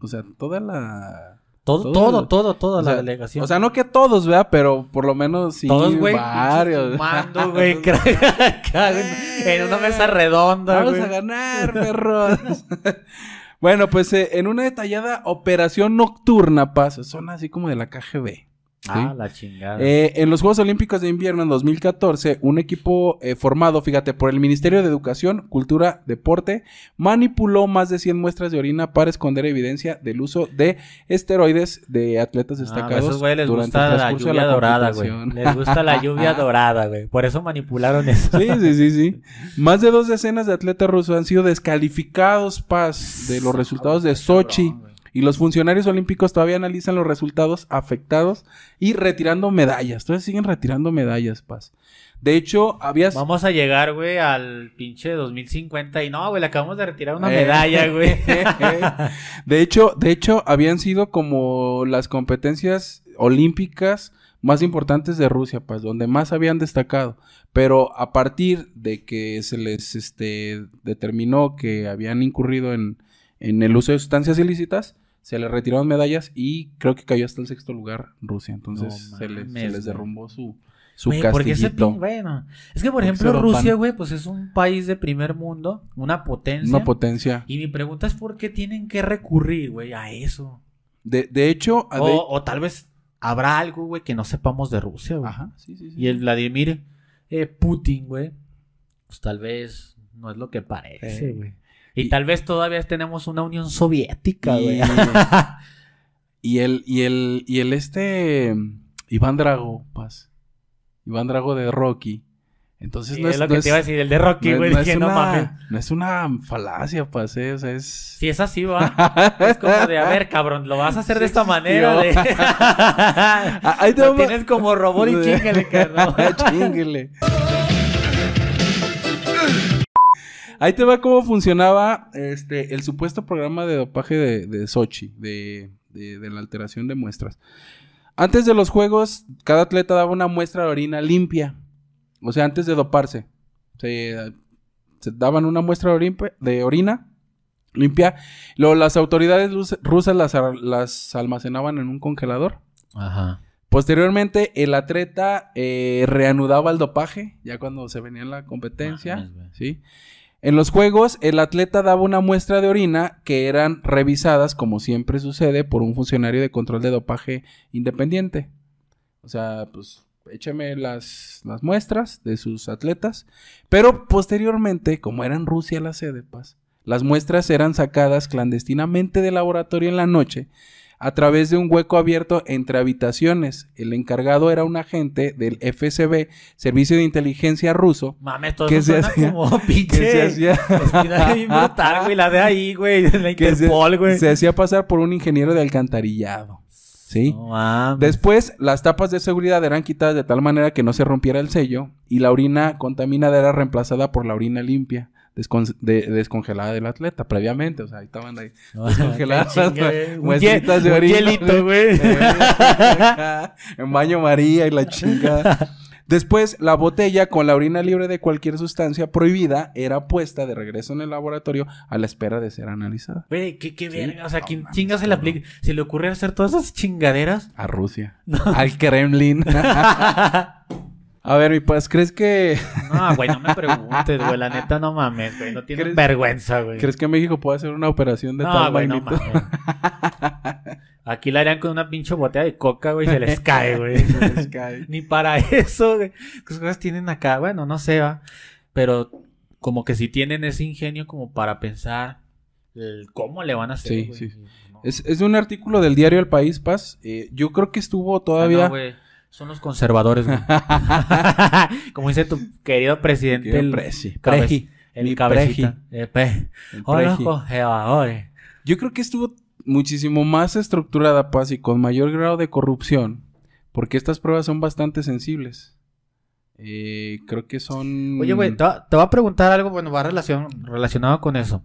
O sea, toda la... Todo, todo todo, todo, toda o la delegación. O sea, no que todos, ¿verdad? Pero por lo menos sí todos, güey. varios. Fumando, güey. en- una mesa redonda, Vamos a ganar, perros. bueno, pues eh, en una detallada operación nocturna, paz, son así como de la KGB. ¿Sí? Ah, la chingada. Eh, en los Juegos Olímpicos de Invierno en 2014, un equipo eh, formado, fíjate, por el Ministerio de Educación, Cultura, Deporte, manipuló más de 100 muestras de orina para esconder evidencia del uso de esteroides de atletas Ah, destacados. a esos güey les durante el gusta la transcurso de lluvia dorada, güey. competición. Les gusta la lluvia dorada, güey. Por eso manipularon eso. Sí, sí, sí, sí. Más de dos decenas de atletas rusos han sido descalificados, Paz, de los resultados de Sochi. Y los funcionarios olímpicos todavía analizan los resultados afectados y retirando medallas. Todavía siguen retirando medallas, Paz. De hecho, habías... Vamos a llegar, güey, al pinche 2050 y no, güey, le acabamos de retirar una Eh. medalla, güey. de hecho, de hecho, habían sido como las competencias olímpicas más importantes de Rusia, pues, donde más habían destacado. Pero a partir de que se les este, determinó que habían incurrido en, en el uso de sustancias ilícitas, se les retiraron medallas y creo que cayó hasta el sexto lugar Rusia. Entonces No se, les, se mames, les güey. derrumbó su, su Güey, ese castillito. pin- bueno, es que por Porque ejemplo. Rusia, güey, pues es un país de primer mundo, una potencia. Una potencia. y mi pregunta es por qué tienen que recurrir, güey, a eso. De, de hecho... a O, de- o tal vez habrá algo, güey, que no sepamos de Rusia, güey. Ajá, sí, sí, sí. Y el Vladimir eh, Putin, güey, pues tal vez no es lo que parece, Eh. Y, Y- tal vez todavía tenemos una Unión Soviética, güey. Y el, y el, y el este Iván Drago, Paz. Iván Drago de Rocky. Entonces Sí, no es, es lo no que es- te iba a decir, el de Rocky, no güey, no dije, es no una- mames. No es una falacia, Paz, eh, o sea, es... Si es así, va. Es como de, a ver, cabrón, lo vas a hacer de esta manera. De... Ahí te lo va- tienes como robot y chingale, cabrón. Chínguele. Ahí te va cómo funcionaba este el supuesto programa de dopaje de, de Sochi, de, de- de la alteración de muestras. Antes de los juegos, cada atleta daba una muestra de orina limpia. O sea, antes de doparse. Se, se daban una muestra de, orin- de orina limpia. Luego las autoridades rusas las, las almacenaban en un congelador. Ajá. Posteriormente, el atleta eh, reanudaba el dopaje, ya cuando se venía la competencia. En los juegos, el atleta daba una muestra de orina que eran revisadas, como siempre sucede, por un funcionario de control de dopaje independiente. O sea, pues échame las, las muestras de sus atletas. Pero posteriormente, como era en Rusia la sede, las muestras eran sacadas clandestinamente del laboratorio en la noche a través de un hueco abierto entre habitaciones. El encargado era un agente del FSB, Servicio de Inteligencia ruso, Mames, todo ¿Qué eso se suena hacía? como que se hacía, brutal, güey. La de ahí, güey. La que Interpol, güey. se hacía pasar por un ingeniero de alcantarillado. ¿Sí? No. Después, las tapas de seguridad eran quitadas de tal manera que no se rompiera el sello y la orina contaminada era reemplazada por la orina limpia, descon- de- descongelada del atleta previamente. O sea, ahí estaban ahí No, descongeladas chingue, muestritas de orina. hielito, güey. En baño María y la chingada. Después, la botella con la orina libre de cualquier sustancia prohibida era puesta de regreso en el laboratorio a la espera de ser analizada. Güey, qué, qué Sí. verga. O sea, No ¿quién chinga se le aplica? Se le ocurre hacer todas esas chingaderas. A Rusia. Al Kremlin. A ver, mi paz, ¿crees que, No, güey, no me preguntes, güey. La neta, no mames, güey. No tienen ¿Crees- vergüenza, güey. ¿crees que México puede hacer una operación de no, tal güey, no mames. Aquí la harían con una pinche botella de coca, güey, y se les cae, güey. Se les cae. Ni para eso, güey. ¿Qué cosas tienen acá? Bueno, no sé, va. Pero como que si tienen ese ingenio como para pensar el cómo le van a hacer, Sí, güey. sí. No. Es, es un artículo del diario El País, Paz. Eh, yo creo que estuvo Ah, todavía... no, güey. Son los conservadores, güey. como dice tu querido presidente, el, presi, preji, el mi cabecita. Pe. el Oh, los preji. conservadores. Yo creo que estuvo muchísimo más estructurada, Paz, y con mayor grado de corrupción, porque estas pruebas son bastante sensibles. Eh, creo que son... Oye, güey, te, va- te voy a preguntar algo, bueno, va relacion- relacionado con eso.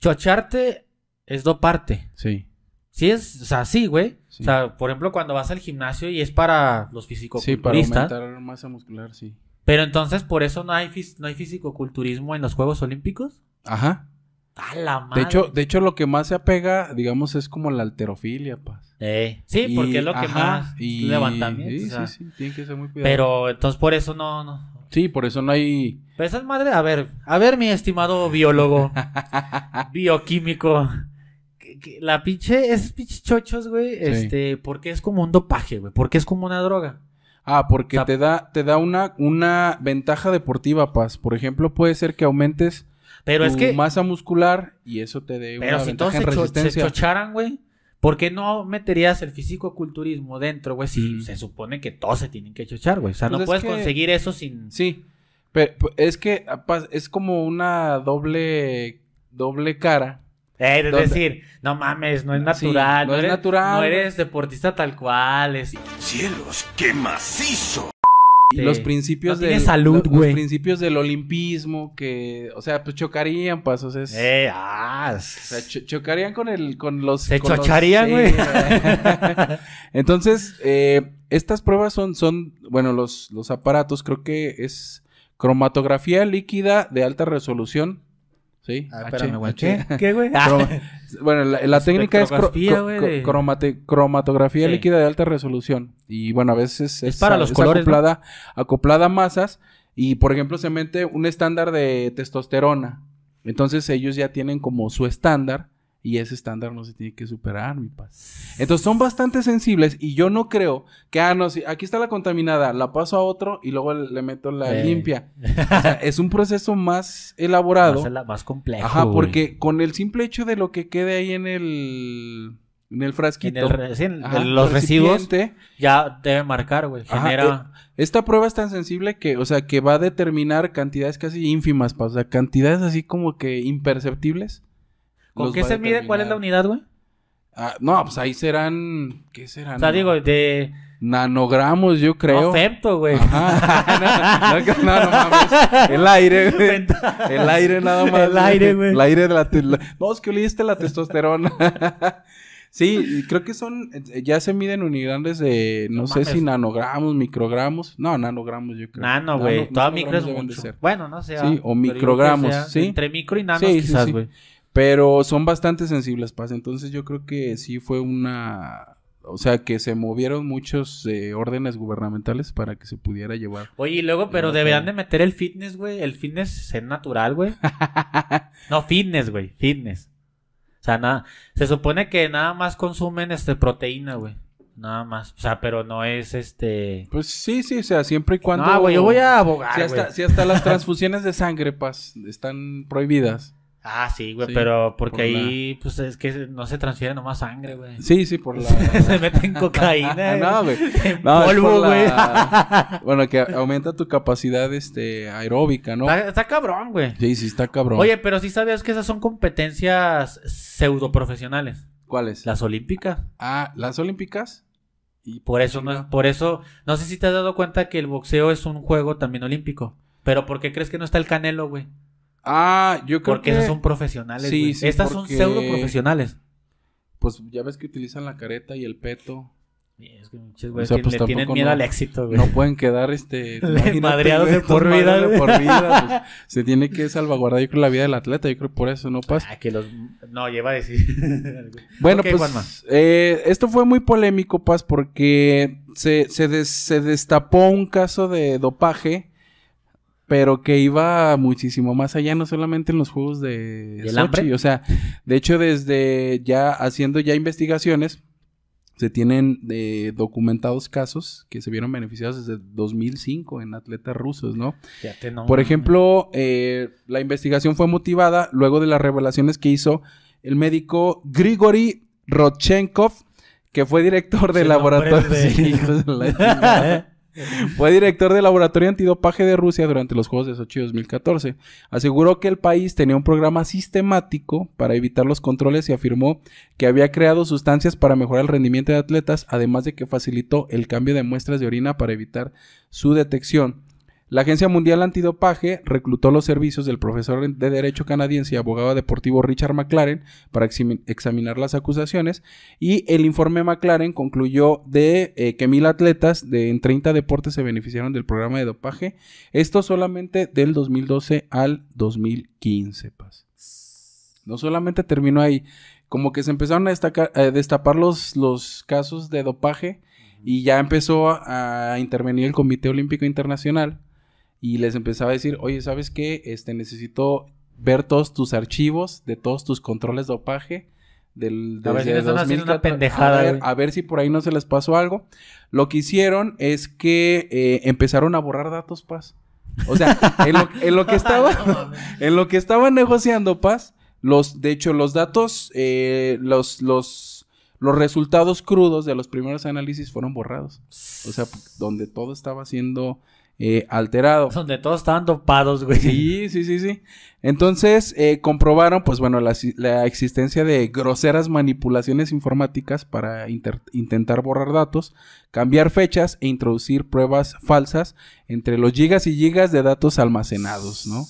Chocharte es doparte. Sí. Sí es, o sea, sí, güey. Sí. O sea, por ejemplo, cuando vas al gimnasio y es para los Sí, para fisicoculturistas. aumentar masa muscular, sí. pero entonces, ¿por eso no hay, fis- no hay fisicoculturismo en los Juegos Olímpicos? Ajá. ¡A la madre! De hecho, de hecho, lo que más se apega, digamos, es como la alterofilia, Paz. Eh, sí, Y- porque es lo que ajá, más y- levantamiento. Sí, o sea. sí, sí, tiene que ser muy cuidado. Pero entonces por eso no, no. Sí, por eso no hay... Pero esa madre, a ver, a ver, mi estimado biólogo, bioquímico. Que- que La pinche, esos pinches chochos, güey, este, porque es como un dopaje, güey, porque es como una droga. Ah, porque O sea- te da, te da una, una ventaja deportiva, Paz. Por ejemplo, puede ser que aumentes Pero es tu que, masa muscular y eso te dé pero una si todos ventaja se, en cho- se resistencia. chocharan, güey, ¿por qué no meterías el fisicoculturismo dentro, güey? Si Mm. se supone que todos se tienen que chochar, güey. O sea, Pues no es puedes que- conseguir eso sin... Sí, pero es que ah, Paz, es como una doble, doble cara. Eh, es ¿Dónde? decir, no mames, no es Sí, natural. no es eres, natural, No eres deportista tal cual. Es, ¡Cielos, qué macizo! Y Sí. los principios No del salud, los- principios del olimpismo que, o sea, pues chocarían, pues, o sea, es- Eh, ah, o sea, cho- chocarían con el con los Se con chocharían, sí, güey. Entonces, eh, estas pruebas son son bueno, los los aparatos creo que es cromatografía líquida de alta resolución. ¿Sí? Ah, espérame, güey. ¿Qué? ¿Qué, güey? Bueno, la, la técnica es cro- cromate- cromatografía Sí. líquida de alta resolución. Y bueno, a veces Es para los es colores, ¿no? acoplada, acoplada a masas. Y por ejemplo, se mete un estándar de testosterona. Entonces ellos ya tienen como su estándar. Y ese estándar no se tiene que superar, mi paz. Entonces son bastante sensibles. Y yo no creo que, ah, no, aquí está la contaminada, la paso a otro y luego le meto la Eh. limpia. O sea, es un proceso más elaborado. La más complejo. Ajá, güey. porque con el simple hecho de lo que quede ahí en el en el En frasquito, el re- sí, en- ajá, en los residuos ya debe marcar, güey. Ajá, Genera. esta prueba es tan sensible que, o sea, que va a determinar cantidades casi ínfimas, pa, o sea, cantidades así como que imperceptibles. ¿Con qué se mide? ¿Cuál es la unidad, güey? Ah, no, pues ahí serán, ¿qué serán? O sea, digo, de. nanogramos, yo creo. No, femto, güey. Ajá. no, no, no, no mames. El aire, güey. El aire nada más. El aire, güey. El aire de la... No, es que oliste la testosterona. sí, creo que son... Ya se miden unidades de... No, sé mames. si nanogramos, microgramos. No, nanogramos yo creo. Nano, güey. Toda micro es mucho. Bueno, no sé. Sí, ah, o microgramos, sea sí. Entre micro y nanos, Sí, quizás, sí. Pero son bastante sensibles, Paz. Entonces yo creo que sí fue una... O sea, que se movieron muchos eh, órdenes gubernamentales para que se pudiera llevar. Oye, y luego, pero deberían de meter el fitness, güey. El fitness es natural, güey. no, fitness, güey. Fitness. O sea, nada. Se supone que nada más consumen este proteína, güey. Nada más. O sea, pero no es este. Pues sí, sí, o sea, siempre y cuando... No, güey, yo voy a abogar, Si hasta, si hasta las transfusiones de sangre, Paz, están prohibidas. Ah, sí, güey, Sí, pero porque por ahí, pues es que no se transfiere nomás sangre, güey. Sí, sí, por la... se meten cocaína. no, güey. No, polvo, güey. la- Bueno, que aumenta tu capacidad este, aeróbica, ¿no? Está, está cabrón, güey. Sí, sí, está cabrón. Oye, pero sí sabías que esas son competencias pseudoprofesionales. ¿Cuáles? Las olímpicas. Ah, ¿las olímpicas? Y Por eso no es, por eso, no sé si te has dado cuenta que el boxeo es un juego también olímpico. Pero ¿por qué crees que no está el canelo, güey? Ah, yo creo Porque que... esas son profesionales, Sí, güey. sí, Estas son porque- pseudo profesionales. Pues ya ves que utilizan la careta y el peto. Es que sea, pues, le tienen miedo no- al éxito, güey. No pueden quedar, este... madreados de por vida, de por güey. vida, pues, se tiene que salvaguardar, yo creo, la vida del atleta. Yo creo por eso no pasa. Ah, que los... No, lleva a decir. Bueno, pues eh, esto fue muy polémico, Paz, porque se, se, des- se destapó un caso de dopaje, pero que iba muchísimo más allá, no solamente en los Juegos de ¿Y el Sochi. O sea, de hecho, desde ya haciendo ya investigaciones, se tienen eh, documentados casos que se vieron beneficiados desde 2005 en atletas rusos, ¿no? Por ejemplo, eh, la investigación fue motivada luego de las revelaciones que hizo el médico Grigory Rodchenkov, que fue director del laboratorio. de- Sí, de la. fue director del laboratorio antidopaje de Rusia durante los Juegos de Sochi 2014. Aseguró que el país tenía un programa sistemático para evitar los controles y afirmó que había creado sustancias para mejorar el rendimiento de atletas, además de que facilitó el cambio de muestras de orina para evitar su detección. La Agencia Mundial Antidopaje reclutó los servicios del profesor de Derecho canadiense y abogado deportivo Richard McLaren para examinar las acusaciones y el informe McLaren concluyó de eh, que mil atletas de en 30 deportes se beneficiaron del programa de dopaje, esto solamente del 2012 al 2015. Paz. No solamente terminó ahí, como que se empezaron a, destacar- a destapar los, los casos de dopaje y ya empezó a intervenir el Comité Olímpico Internacional y les empezaba a decir, oye, ¿sabes qué? Este, necesito ver todos tus archivos de todos tus controles de dopaje. Del, A ver si desde no están haciendo una 2014. pendejada, A ver, a ver si por ahí no se les pasó algo. Lo que hicieron es que eh, empezaron a borrar datos, Paz. O sea, en lo, en lo que estaba... En lo que estaban negociando, Paz, los, de hecho, los datos, eh, los, los, los resultados crudos de los primeros análisis fueron borrados. O sea, donde todo estaba siendo eh, alterado. Donde todos estaban dopados, güey. Sí, sí, sí, sí. Entonces, eh, comprobaron, pues bueno, la, existencia de groseras manipulaciones informáticas para intentar borrar datos, cambiar fechas e introducir pruebas falsas entre los gigas y gigas de datos almacenados, ¿no?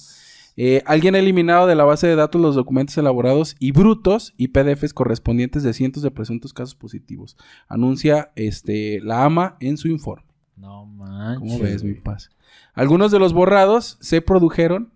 Eh, alguien ha eliminado de la base de datos los documentos elaborados y brutos y PDFs correspondientes de cientos de presuntos casos positivos. Anuncia este, la AMA en su informe. No manches. ¿Cómo ves, mi paz? Algunos de los borrados se produjeron.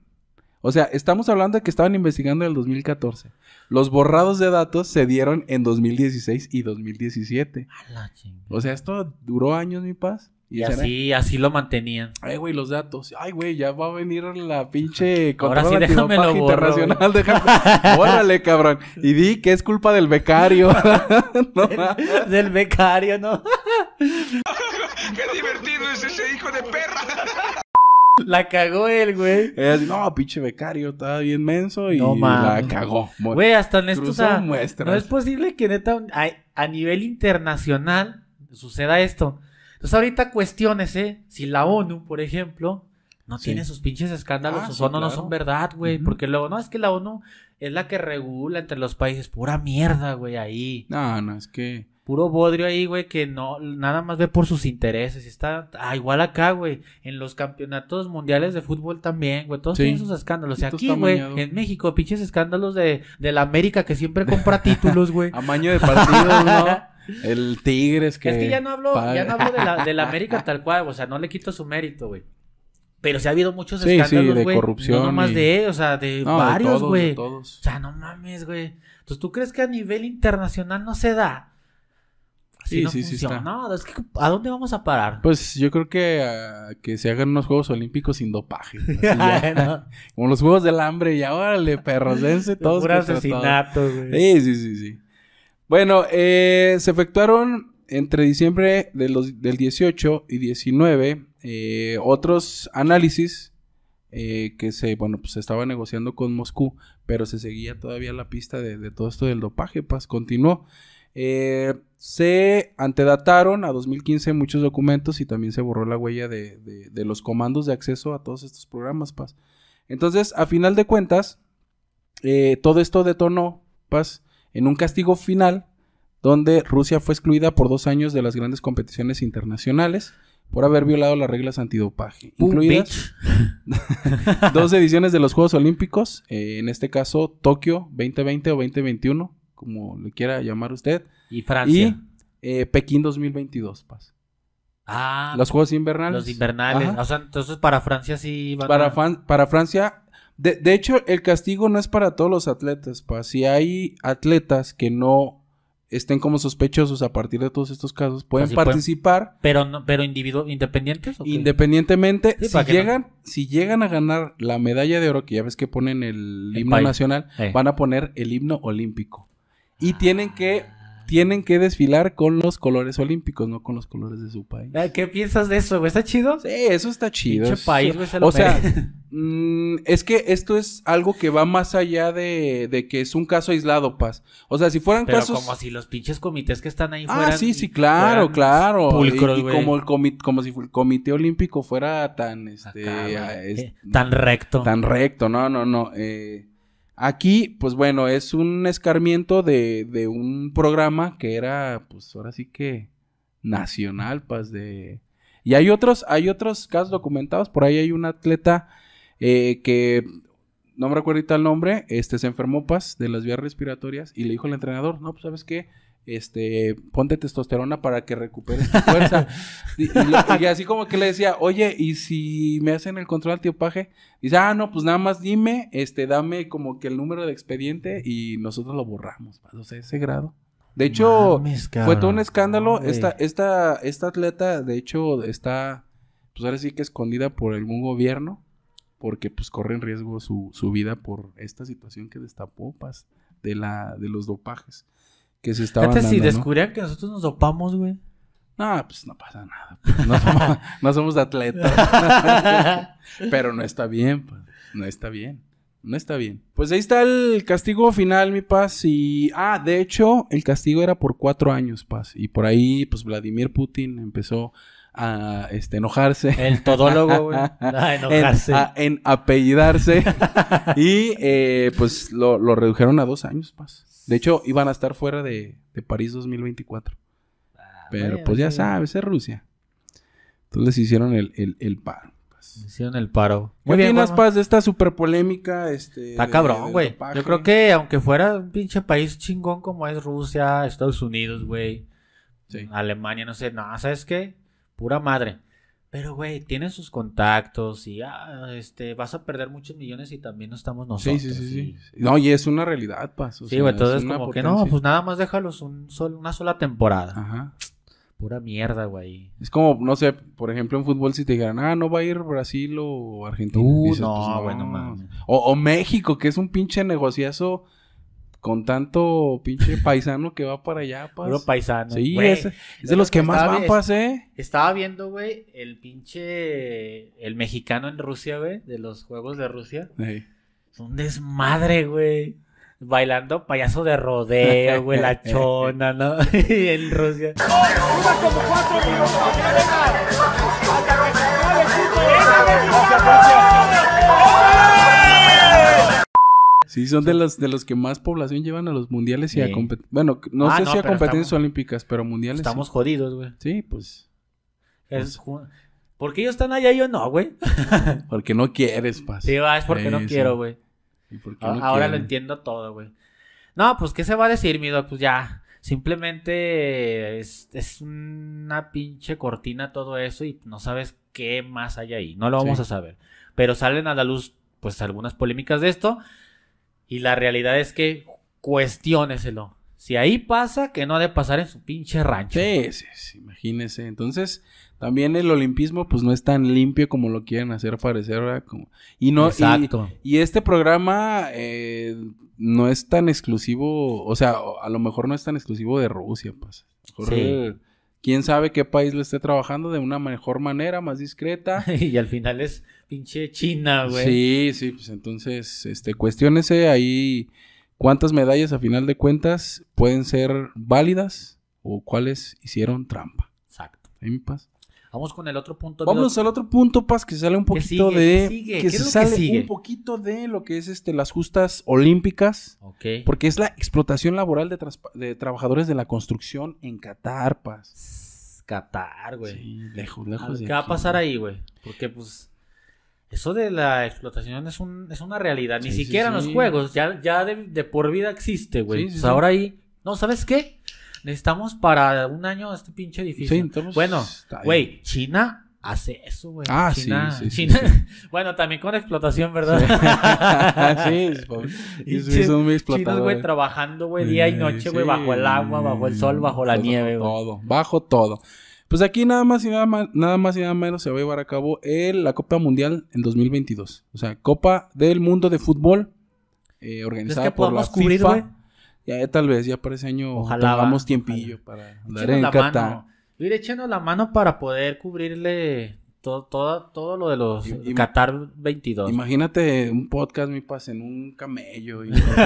O sea, estamos hablando de que estaban investigando en el 2014. Los borrados de datos se dieron en 2016 y 2017. A la. O sea, esto duró años, mi paz. Y así, así lo mantenían. Ay, güey, los datos. Ay, güey, ya va a venir la pinche Ahora sí, déjame antidopaje lo borro, internacional. Déjame. Órale, cabrón. Y di que es culpa del becario. No. Del becario, ¿no? ¡Qué divertido es ese hijo de perra! La cagó él, güey. Ella dice, no, pinche becario, estaba bien menso y No la cagó. Güey, hasta en esto, o sea, muestras. no es posible que neta a, a nivel internacional suceda esto. Entonces ahorita cuestiones, ¿eh? Si la ONU, por ejemplo, no Sí. tiene sus pinches escándalos, Ah, o sí, son o no son verdad, güey. Porque luego, no, es que la ONU es la que regula entre los países. Pura mierda, güey, ahí. No, no, es que... Puro bodrio ahí, güey, que no, nada más ve por sus intereses. Está, ah, igual acá, güey. En los campeonatos mundiales de fútbol también, güey. Todos Sí. tienen sus escándalos. Y aquí, güey, en México, pinches escándalos de, de la América que siempre compra títulos, güey. Amaño de partidos, ¿no? El Tigres que... Es que ya no hablo, paga. ya no hablo de la, de la América tal cual, o sea, no le quito su mérito, güey. Pero sí ha habido muchos Sí, sí, escándalos, de güey. corrupción No nomás y- de, o sea, de No, de varios, de güey. O sea, no mames, güey. Entonces, ¿tú crees que a nivel internacional no se da? Así Sí, no sí, sí funciona. está. No, es que ¿a dónde vamos a parar? Pues yo creo que ah, que se hagan unos Juegos Olímpicos sin dopaje. así ya. No, Como los Juegos del Hambre, ya órale, perros, dense todos. puro asesinato, güey. Sí, sí, sí, sí. Bueno, eh, se efectuaron entre diciembre de los- del 18 y 19 eh, otros análisis eh, que se, bueno, pues se estaba negociando con Moscú, pero se seguía todavía la pista de, de todo esto del dopaje, pues continuó. Eh, se antedataron a 2015 muchos documentos y también se borró la huella de, de- de los comandos de acceso a todos estos programas, Paz. Entonces, a final de cuentas, eh, todo esto detonó, Paz, en un castigo final donde Rusia fue excluida por dos años de las grandes competiciones internacionales por haber violado las reglas antidopaje, Boom, incluidas dos ediciones de los Juegos Olímpicos, eh, en este caso Tokio 2020 o 2021, como le quiera llamar usted, Y Francia. y eh, Pekín 2022, Paz. Ah, Los Juegos Invernales. los invernales. Ajá. O sea, entonces para Francia sí van Para, a... Fan- para Francia, de, de hecho, el castigo no es para todos los atletas, pa. Si hay atletas que no estén como sospechosos a partir de todos estos casos, pueden Así pueden- participar Pero, no, pero individuo, independientes. ¿o qué? independientemente. Sí, si, no- llegan, si llegan a ganar la medalla de oro, que ya ves que ponen el, El himno país. nacional, Eh. van a poner el himno olímpico. Y tienen que tienen que desfilar con los colores olímpicos, no con los colores de su país. Ay, ¿Qué piensas de eso, güey? ¿Está chido? Sí, eso está chido. Pinche eso- país, güey, se lo o sea, mm, es que esto es algo que va más allá de, de que es un caso aislado, Paz. O sea, si fueran Pero casos... como si los pinches comités que están ahí Ah, fueran... sí, sí, claro, claro. Pulcros, y, como el comi- como si el comité olímpico fuera tan este, Acá, güey. ah, es- Eh, tan recto. tan recto, no, no, no. eh, aquí, pues bueno, es un escarmiento de, de un programa que era, pues ahora sí que nacional, pues de... Y hay otros, hay otros casos documentados, por ahí hay un atleta eh, que, no me recuerdo el nombre, este, se enfermó, paz, de las vías respiratorias y le dijo al entrenador, no, pues sabes qué, este, ponte testosterona para que recuperes tu fuerza. y, y lo- y así como que le decía, oye, ¿y si me hacen el control antiopaje? Dice, ah, no, pues nada más dime, este, dame como que el número de expediente y nosotros lo borramos. O sea, ese grado. De hecho, Mames, fue todo un escándalo. Esta, esta, esta atleta, de hecho, está, pues ahora sí que escondida por algún gobierno, porque pues corre en riesgo su, su vida por esta situación que destapó, Paz, de la, de los dopajes que se estaban Fíjate si dando, ¿no? descubrían que nosotros nos dopamos, güey. No, pues no pasa nada. pues, No somos, no somos atletas. Pero no está bien, pues. No está bien. No está bien. Pues ahí está el castigo final, mi paz. Y. Ah, de hecho, el castigo era por cuatro años, paz. Y por ahí, pues Vladimir Putin empezó a este, enojarse. El todólogo, güey. A enojarse. En, a- en apellidarse. y eh, pues lo, lo redujeron a dos años, paz. De hecho, iban a estar fuera de, de París 2024. Pero bueno, pues ya sabes, es Rusia. Entonces hicieron el, el, el paro. pues. Hicieron el paro. ¿Qué Muy bien, opinas. Paz, de esta super polémica? Este, Está de- cabrón, güey. Yo creo que aunque fuera un pinche país chingón como es Rusia, Estados Unidos, güey, Sí. Alemania, no sé, no, ¿sabes qué? Pura madre. Pero, güey, tienen sus contactos y ah, este, vas a perder muchos millones y también no estamos nosotros. Sí, sí, sí, sí. y- No, y es una realidad, Paz. o Sí, güey, es entonces como que no, pues nada más déjalos un sol- una sola temporada. Ajá. Pura mierda, güey. Es como, no sé, por ejemplo, en fútbol si te dijeran, ah, no va a ir Brasil o Argentina. Uh, Dices, no, pues, güey, no mames. O, o México, que es un pinche negociazo con tanto pinche paisano que va para allá, Paz. Puro paisano. Sí, güey. es, es de los que más van, Paz, ¿eh? Estaba viendo, güey, el pinche. El mexicano en Rusia, güey, de los juegos de Rusia. Sí. Es un desmadre, güey. Bailando payaso de rodeo, güey, la chona, ¿no? en Rusia. Sí, son de los, de los que más población llevan a los mundiales y a competencias. Bueno, no Ah, sé no, si a competencias estamos- olímpicas, pero mundiales. sí. Estamos jodidos, güey. Sí, pues. Es ju- ¿Por qué ellos están allá y yo no, güey? Porque no quieres, Paz. Sí, va, es porque no quiero, güey. ¿Y por qué A- no Ahora lo entiendo todo, güey. No, pues, ¿qué se va a decir, mi doc? Pues ya, simplemente es, es una pinche cortina todo eso y no sabes qué más hay ahí. No lo vamos Sí. a saber. Pero salen a la luz, pues, algunas polémicas de esto y la realidad es que cuestióneselo. Si ahí pasa, que no ha de pasar en su pinche rancho. Sí, sí, sí, imagínese. Entonces, también el olimpismo, pues no es tan limpio como lo quieren hacer parecer, ¿verdad? Como... Y no, Exacto. Y, este programa eh, no es tan exclusivo, o sea, a lo mejor no es tan exclusivo de Rusia, pues. Sí. Quién sabe qué país lo esté trabajando de una mejor manera, más discreta. y al final es pinche China, güey. Sí, sí, pues entonces, este, cuestiónese ahí cuántas medallas a final de cuentas pueden ser válidas o cuáles hicieron trampa. Exacto. Mi paz. Vamos con el otro punto. Vámonos al otro punto, Paz, que sale un ¿Qué poquito sigue? de. Que ¿Qué es se lo que sale sigue? un poquito de lo que es este las justas olímpicas. Ok. Porque es la explotación laboral de, trabajadores de la construcción en Qatar, Paz. Qatar, güey. Sí, lejos, lejos de ¿Qué va a pasar ahí, güey? Porque, pues, eso de la explotación es, un, es una realidad. Ni Sí, sí, siquiera en sí. los juegos, ya, ya de, de por vida existe, güey. Sí, sí, pues ahora ahí, no, ¿sabes qué? Necesitamos para un año este pinche edificio. Sí, entonces, bueno, güey, China hace eso, güey. Ah, China, sí, China- sí. bueno, también con explotación, ¿verdad? sí, Y sí, son muy chinos, güey, trabajando, güey, día y noche, güey, bajo el agua, bajo el sol, bajo la todo, nieve, güey. Todo, bajo todo. Pues aquí nada más y nada más, nada más y nada menos se va a llevar a cabo el- la Copa Mundial en 2022. O sea, Copa del Mundo de Fútbol eh, organizada ¿Es que por la cubrir, FIFA. güey? Ya, ya tal vez, ya para ese año Ojalá, tengamos va, tiempillo para andar en Qatar. Ir echando la mano para poder cubrirle todo, todo, todo lo de los Y- Qatar 22. Imagínate un podcast, mi pas, en un camello y con, tur-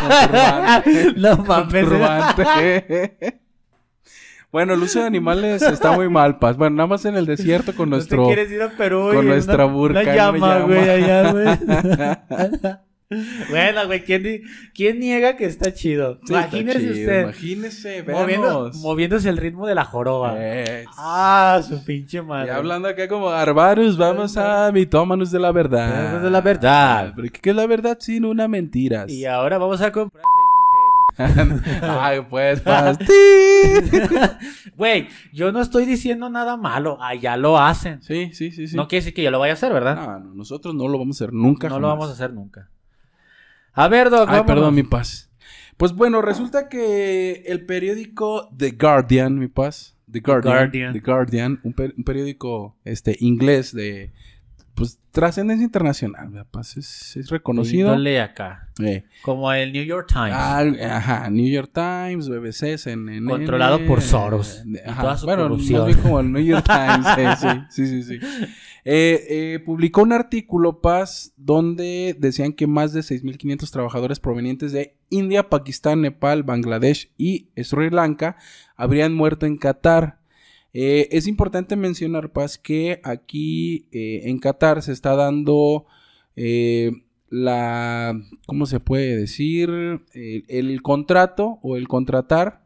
con turbante. No Con mames. Bueno, el uso de animales está muy mal, Paz. Bueno, nada más en el desierto con ¿No nuestro... te quieres ir a Perú? con y nuestra una- burka, Una llama, güey, allá, güey. bueno, güey, ¿quién, ni- ¿quién niega que está chido? Sí, está Imagínese chido, usted. Imagínese, Moviendo, moviéndose el ritmo de la joroba. Ah, su pinche y madre. hablando acá como Arbarus, vamos a mitómanos de la verdad. De la verdad. Porque ¿qué es la verdad sin una mentira? Y ahora vamos a comprar. Ay, pues. Güey, yo no estoy diciendo nada malo. Allá lo hacen. sí, sí, sí, sí. No quiere decir que yo lo vaya a hacer, ¿verdad? No, no, nosotros no lo vamos a hacer nunca. No lo vamos a hacer nunca. A ver, Doc, Ay, vámonos. perdón, mi paz. Pues bueno, resulta que el periódico The Guardian, mi paz, The Guardian, Guardian. The Guardian, un, per- un periódico este inglés de pues trascendencia internacional, mi paz, es, es reconocido. Índole acá. Eh, Como el New York Times. ah, ajá, New York Times, BBC, CNN. Controlado por Soros y Ajá, toda su bueno, corrupción. más bien como el New York Times, eh, sí, sí, sí, sí. Eh, eh, publicó un artículo, Paz, donde decían que más de 6.500 trabajadores provenientes de India, Pakistán, Nepal, Bangladesh y Sri Lanka habrían muerto en Qatar. Eh, es importante mencionar, Paz, que aquí eh, en Qatar se está dando eh, la, ¿cómo se puede decir? El, el contrato o el contratar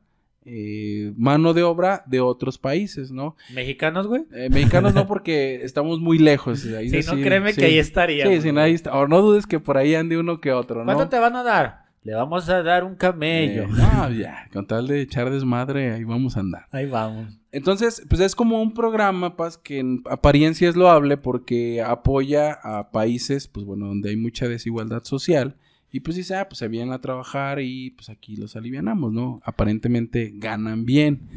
eh, mano de obra de otros países, ¿no? ¿Mexicanos, güey? Eh, mexicanos no porque estamos muy lejos. Ahí Si sí, no, créeme sí. que ahí estaría. Sí, sí, ahí está. O no dudes que por ahí ande uno que otro, ¿no? ¿Cuánto te van a dar? Le vamos a dar un camello. Eh, no, ya, con tal de echar desmadre, ahí vamos a andar. Ahí vamos. Entonces, pues es como un programa, Paz, que en apariencia es loable porque apoya a países, pues bueno, donde hay mucha desigualdad social. Y pues dice, ah, pues se vienen a trabajar y pues aquí los alivianamos, ¿no? Aparentemente ganan bien.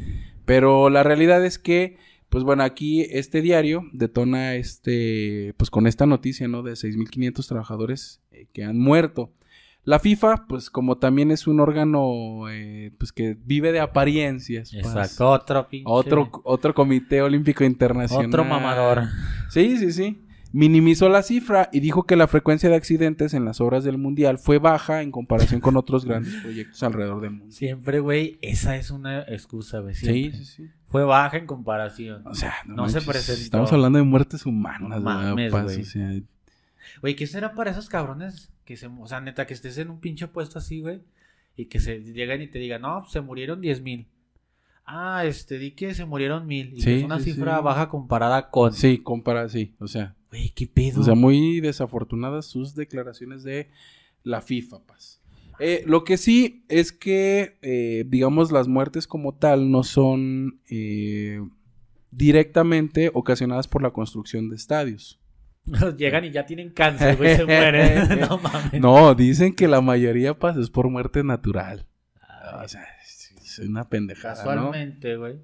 Pero la realidad es que, pues bueno, aquí este diario detona este, pues con esta noticia, ¿no? De 6.500 trabajadores eh, que han muerto. La FIFA, pues como también es un órgano, eh, pues que vive de apariencias. Paz. Exacto. Otro pinche. Otro, otro comité olímpico internacional. Otro mamador. Sí, sí, sí. Minimizó la cifra y dijo que la frecuencia de accidentes en las obras del mundial fue baja en comparación con otros grandes proyectos alrededor del mundo. Siempre, güey, esa es una excusa, güey. Sí, sí, sí. Fue baja en comparación. O sea, No se presentó. Estamos hablando de muertes humanas, No ¿verdad, mames, Paz? güey. O sea, Güey, ¿qué será para esos cabrones que se... O sea, neta, que estés en un pinche puesto así, güey. Y que se lleguen y te digan, no, pues, se murieron 10 mil. Ah, este, di que se murieron mil. Y Sí, que es una sí, cifra sí. baja comparada con... sí, compara, sí. O sea, Güey, ¿qué pedo? o sea, muy desafortunadas sus declaraciones de la FIFA, Paz. Eh, lo que sí es que, eh, digamos, las muertes como tal no son eh, directamente ocasionadas por la construcción de estadios. Llegan y ya tienen cáncer, güey, se mueren. no mames. No, dicen que la mayoría pues, es por muerte natural. O sea, es una pendejada. Casualmente, güey.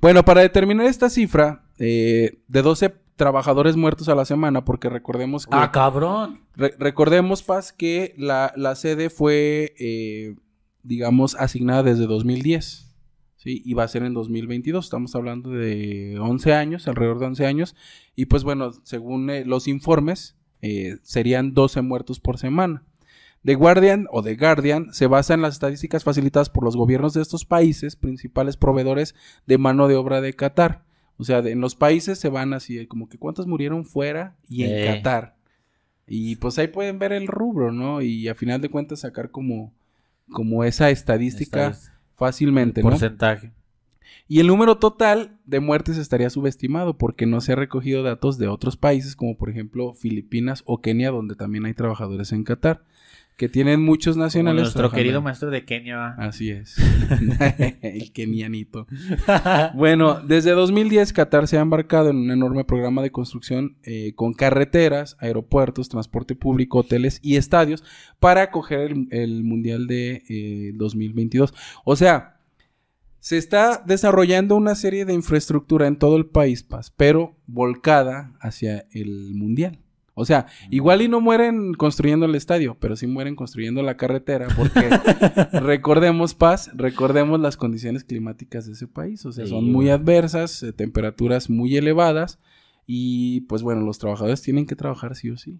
Bueno, para determinar esta cifra eh, de 12 trabajadores muertos a la semana, porque recordemos que... Ah, cabrón. Re- recordemos, Paz, que la, la sede fue, eh, digamos, asignada desde 2010. ¿Sí? Y va a ser en 2022. Estamos hablando de 11 años, alrededor de 11 años. Y pues bueno, según eh, los informes, eh, serían 12 muertos por semana. The Guardian o The Guardian se basa en las estadísticas facilitadas por los gobiernos de estos países, principales proveedores de mano de obra de Qatar. O sea, de- en los países se van así, eh, como que cuántos murieron fuera y en Eh. Qatar. Y pues ahí pueden ver el rubro, ¿no? Y a final de cuentas sacar como, como esa estadística Esta es fácilmente, el ¿no? porcentaje. Y el número total de muertes estaría subestimado porque no se ha recogido datos de otros países como por ejemplo Filipinas o Kenia donde también hay trabajadores en Qatar. Que tienen muchos Como nacionales. nuestro trabajando querido maestro de Kenia. Así es. El kenianito. Bueno, desde 2010 Qatar se ha embarcado en un enorme programa de construcción eh, con carreteras, aeropuertos, transporte público, hoteles y estadios para acoger el, el Mundial de eh, 2022. O sea, se está desarrollando una serie de infraestructura en todo el país, pero volcada hacia el Mundial. O sea, igual y no mueren construyendo el estadio, pero sí mueren construyendo la carretera, porque recordemos, Paz, recordemos las condiciones climáticas de ese país. O sea, Sí, son muy adversas, eh, temperaturas muy elevadas, y pues bueno, los trabajadores tienen que trabajar sí o sí.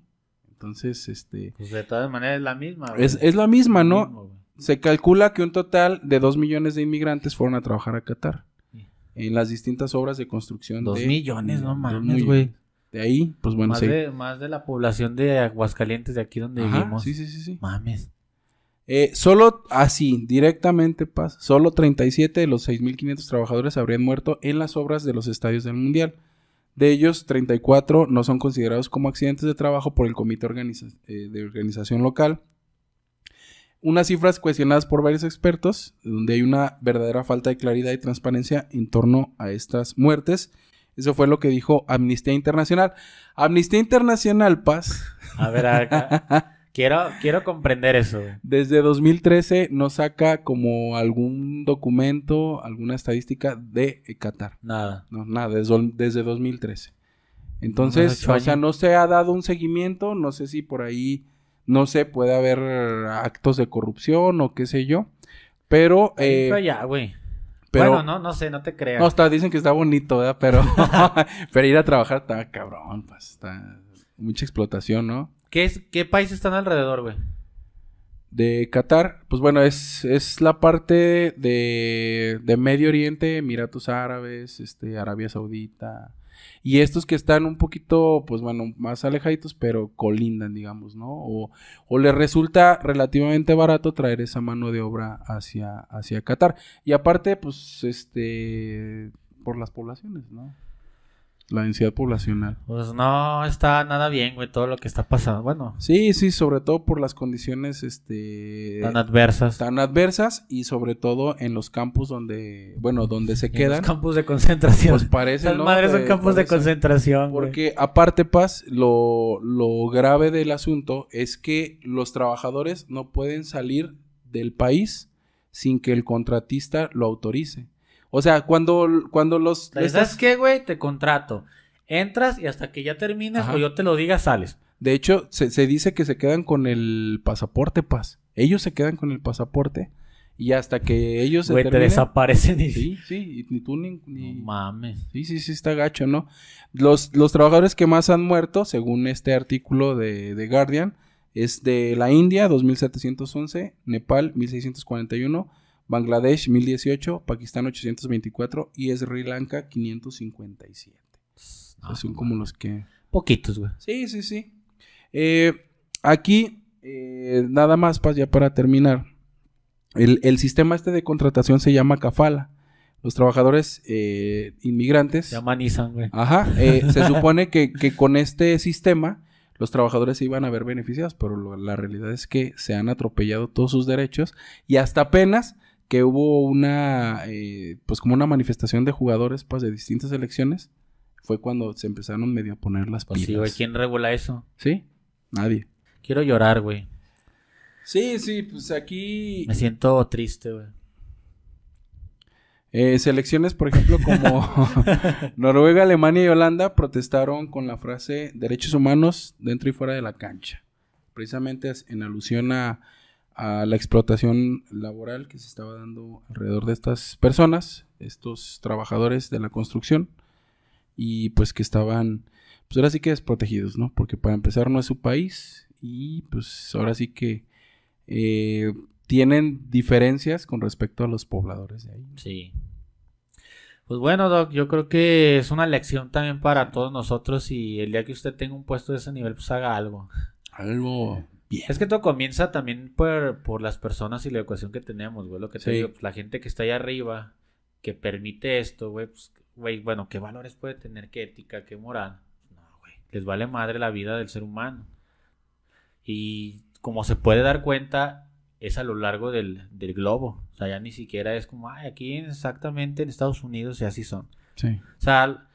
Entonces, este, Pues de todas maneras es la misma. güey. es, es la misma, ¿no? mismo. Se calcula que un total de dos millones de inmigrantes fueron a trabajar a Qatar. Sí. En las distintas obras de construcción. Dos de- millones, no mames, güey. De ahí, pues bueno, más, sí. de, más de la población de Aguascalientes de aquí donde Ajá, vivimos. sí, sí, sí, sí. Mames. Eh, solo así, directamente, Paz, solo 37 de los 6.500 trabajadores habrían muerto en las obras de los estadios del Mundial. De ellos, 34 no son considerados como accidentes de trabajo por el Comité Organiza- eh, de Organización Local. Unas cifras cuestionadas por varios expertos, donde hay una verdadera falta de claridad y transparencia en torno a estas muertes. Eso fue lo que dijo Amnistía Internacional. Amnistía Internacional, Paz, A ver, acá. quiero, quiero comprender eso. Desde 2013 no saca como algún documento, alguna estadística de Qatar. Nada. No, nada, desde, desde 2013. Entonces, o sea, no se ha dado un seguimiento, no sé si por ahí, no sé, puede haber actos de corrupción o qué sé yo, pero... Eh, allá, güey. Pero bueno, no, no sé, no te creas. no, está, dicen que está bonito, ¿verdad? Pero, pero ir a trabajar está cabrón, pues, está mucha explotación, ¿no? ¿Qué, es, ¿Qué países están alrededor, güey? De Qatar, pues bueno, es, es la parte de, de Medio Oriente, Emiratos Árabes, este, Arabia Saudita. Y estos que están un poquito, pues bueno, más alejaditos, pero colindan, digamos, ¿no? O, o les resulta relativamente barato traer esa mano de obra hacia, hacia Qatar. Y aparte, pues, este, por las poblaciones, ¿no? La densidad poblacional. Pues no está nada bien, güey, todo lo que está pasando. Bueno, Sí, sí, sobre todo por las condiciones, este... tan adversas. tan adversas y sobre todo en los campos donde, bueno, donde se En los quedan, campos de concentración. pues parece, ¿no? madres son Eh, campos de concentración, güey. Porque aparte, Paz, lo, lo grave del asunto es que los trabajadores no pueden salir del país sin que el contratista lo autorice. O sea, cuando, cuando los... ¿Sabes estas- qué, güey? Te contrato. Entras y hasta que ya termines Ajá. o yo te lo diga, sales. De hecho, se, se dice que se quedan con el pasaporte, Paz. Ellos se quedan con el pasaporte y hasta que ellos se Güey, te terminen- desaparecen y... Sí, sí, y ni tú ni... ni- No mames. Sí, sí, sí, está gacho, ¿no? Los, los trabajadores que más han muerto, según este artículo de, de Guardian, es de la India, 2711, Nepal, 1641, Bangladesh, 1018, Pakistán, 824 y Sri Lanka, 557. No, son como los que... Poquitos, güey. Sí, sí, sí. Eh, aquí, eh, nada más, Paz, ya para terminar. El, el sistema este de contratación se llama Kafala. Los trabajadores eh, inmigrantes... Se amanizan, güey. Ajá, eh, se supone que, que con este sistema los trabajadores se iban a ver beneficiados, pero lo- la realidad es que se han atropellado todos sus derechos y hasta apenas que hubo una, eh, pues como una manifestación de jugadores pues, de distintas elecciones, fue cuando se empezaron medio a poner las Pues sí, pilas. güey. ¿Quién regula eso? ¿Sí? Nadie. Quiero llorar, güey. Sí, sí, pues aquí Me siento triste, güey. Eh, selecciones, por ejemplo, como Noruega, Alemania y Holanda protestaron con la frase derechos humanos dentro y fuera de la cancha. Precisamente en alusión a, a la explotación laboral que se estaba dando alrededor de estas personas, estos trabajadores de la construcción, y pues que estaban, pues ahora sí que desprotegidos, ¿no? Porque para empezar no es su país y pues ahora sí que eh, tienen diferencias con respecto a los pobladores de ahí. Sí. Pues bueno, Doc, yo creo que es una lección también para todos nosotros y el día que usted tenga un puesto de ese nivel, pues haga algo. Algo bien. Es que todo comienza también por, por las personas y la educación que tenemos, güey. Lo que te Sí. digo, pues, la gente que está allá arriba, que permite esto, güey, pues, güey, bueno, ¿qué valores puede tener? ¿Qué ética? ¿Qué moral? No, güey, les vale madre la vida del ser humano. Y como se puede dar cuenta, es a lo largo del, del globo. O sea, ya ni siquiera es como, ay, aquí exactamente en Estados Unidos y así son. Sí. O sea,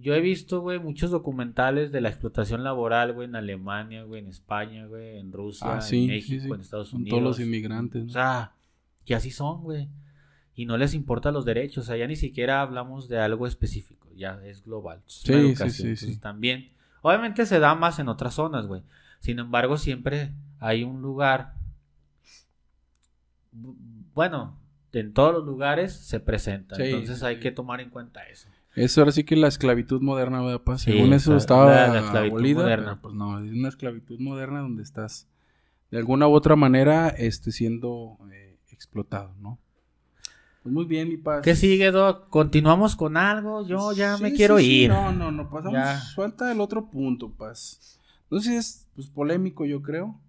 yo he visto, güey, muchos documentales de la explotación laboral, güey, en Alemania, güey, en España, güey, en Rusia, Ah, sí, en sí, México, sí. en Estados Con Unidos. todos los inmigrantes. ¿no? O sea, y así son, güey. Y no les importa los derechos. O sea, ya ni siquiera hablamos de algo específico. Ya es global. Es Sí, sí, educación. sí, Entonces, sí. también. Obviamente se da más en otras zonas, güey. Sin embargo, siempre hay un lugar. bu- Bueno, en todos los lugares se presenta. Sí, Entonces sí, hay sí. que tomar en cuenta eso. Eso ahora sí que la esclavitud moderna, ¿verdad? pa? Sí, Según eso la- estaba la- la esclavitud abolida, moderna. pero, pues no, es una esclavitud moderna donde estás de alguna u otra manera este, siendo eh, explotado, ¿no? Pues muy bien, mi paz. ¿Qué sigue, Doc? ¿Continuamos con algo? Yo ya me quiero sí, ir. No, no, no, pasamos. Ya. Suelta el otro punto, paz. No sé si es pues, polémico, yo creo.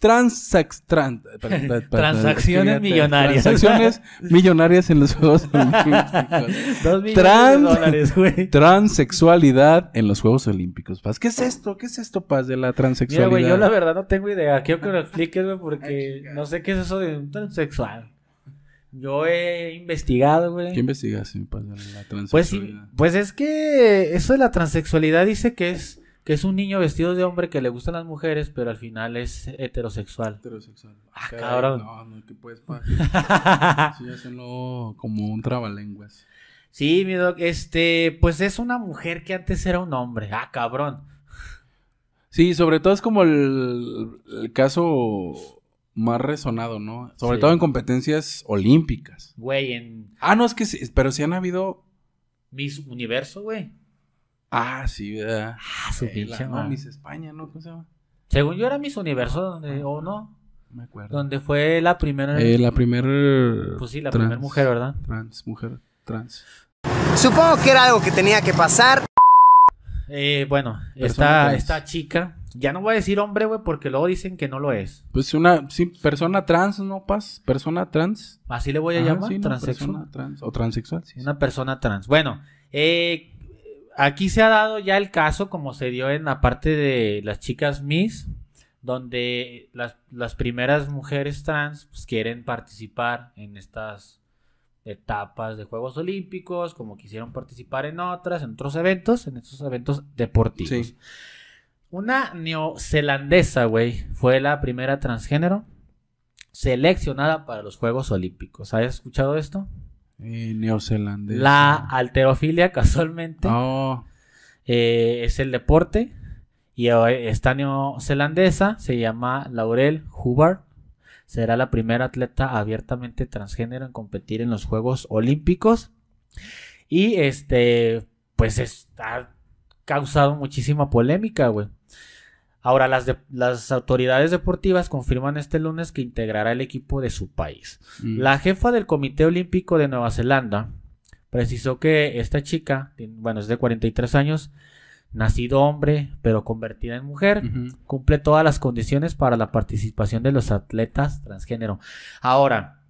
Transax, tran- pa- pa- pa- pa- Transacciones fíjate, millonarias. Transacciones millonarias en los Juegos Olímpicos. Dos millones Trans- de dólares, güey. Transexualidad en los Juegos Olímpicos, Paz. ¿Qué es esto? ¿Qué es esto, Paz, de la Mira, transexualidad? güey, yo la verdad no tengo idea. Quiero que lo expliques, güey, porque no sé qué es eso de un transexual. Yo he investigado, güey. ¿Qué investigas, mi Paz, de la Pues pues es que eso de la transexualidad dice que es que es un niño vestido de hombre que le gustan las mujeres, pero al final es heterosexual. Heterosexual. Ah, cabrón. No, no, que puedes, Paz. Sí, hacenlo como un trabalenguas. sí, mi doc, este, pues es una mujer que antes era un hombre. Ah, cabrón. Sí, sobre todo es como el, el caso más resonado, ¿no? Sobre Sí. todo en competencias olímpicas. Güey, en Ah, no, es que sí, pero sí han habido. Miss Universo, güey. Ah, sí, ¿verdad? Ah, su Eh, la- pinche no. Miss España, ¿no? ¿Cómo se llama? Según yo era Miss Universo, donde, o no, No me acuerdo. donde fue la primera. Eh, la primera. Pues sí, la primera mujer, ¿verdad? Trans, mujer trans. Supongo que era algo que tenía que pasar. Eh, bueno, esta, esta chica, ya no voy a decir hombre, güey, porque luego dicen que no lo es. Pues una, sí, persona trans, ¿no, Paz? Persona trans. Así le voy a Ajá, llamar, sí, no, transexual. persona trans. O transexual, sí. Una persona trans. Bueno, eh, aquí se ha dado ya el caso, como se dio en la parte de las chicas Miss, donde las, las primeras mujeres trans pues, quieren participar en estas etapas de Juegos Olímpicos, como quisieron participar en otras, en otros eventos, en estos eventos deportivos. Sí. Una neozelandesa, güey, fue la primera transgénero seleccionada para los Juegos Olímpicos. ¿Has escuchado esto? Neozelandés. La alterofilia, casualmente, Oh, eh, es el deporte. Y esta neozelandesa se llama Laurel Hubbard. Será la primera atleta abiertamente transgénero en competir en los Juegos Olímpicos. Y este, pues está causado muchísima polémica, güey. Ahora, las, de- las autoridades deportivas confirman este lunes que integrará el equipo de su país. mm. La jefa del Comité Olímpico de Nueva Zelanda precisó que esta chica, bueno, es de 43 años, nacido hombre, pero convertida en mujer, cumple todas las condiciones para la participación de los atletas transgénero. Ahora,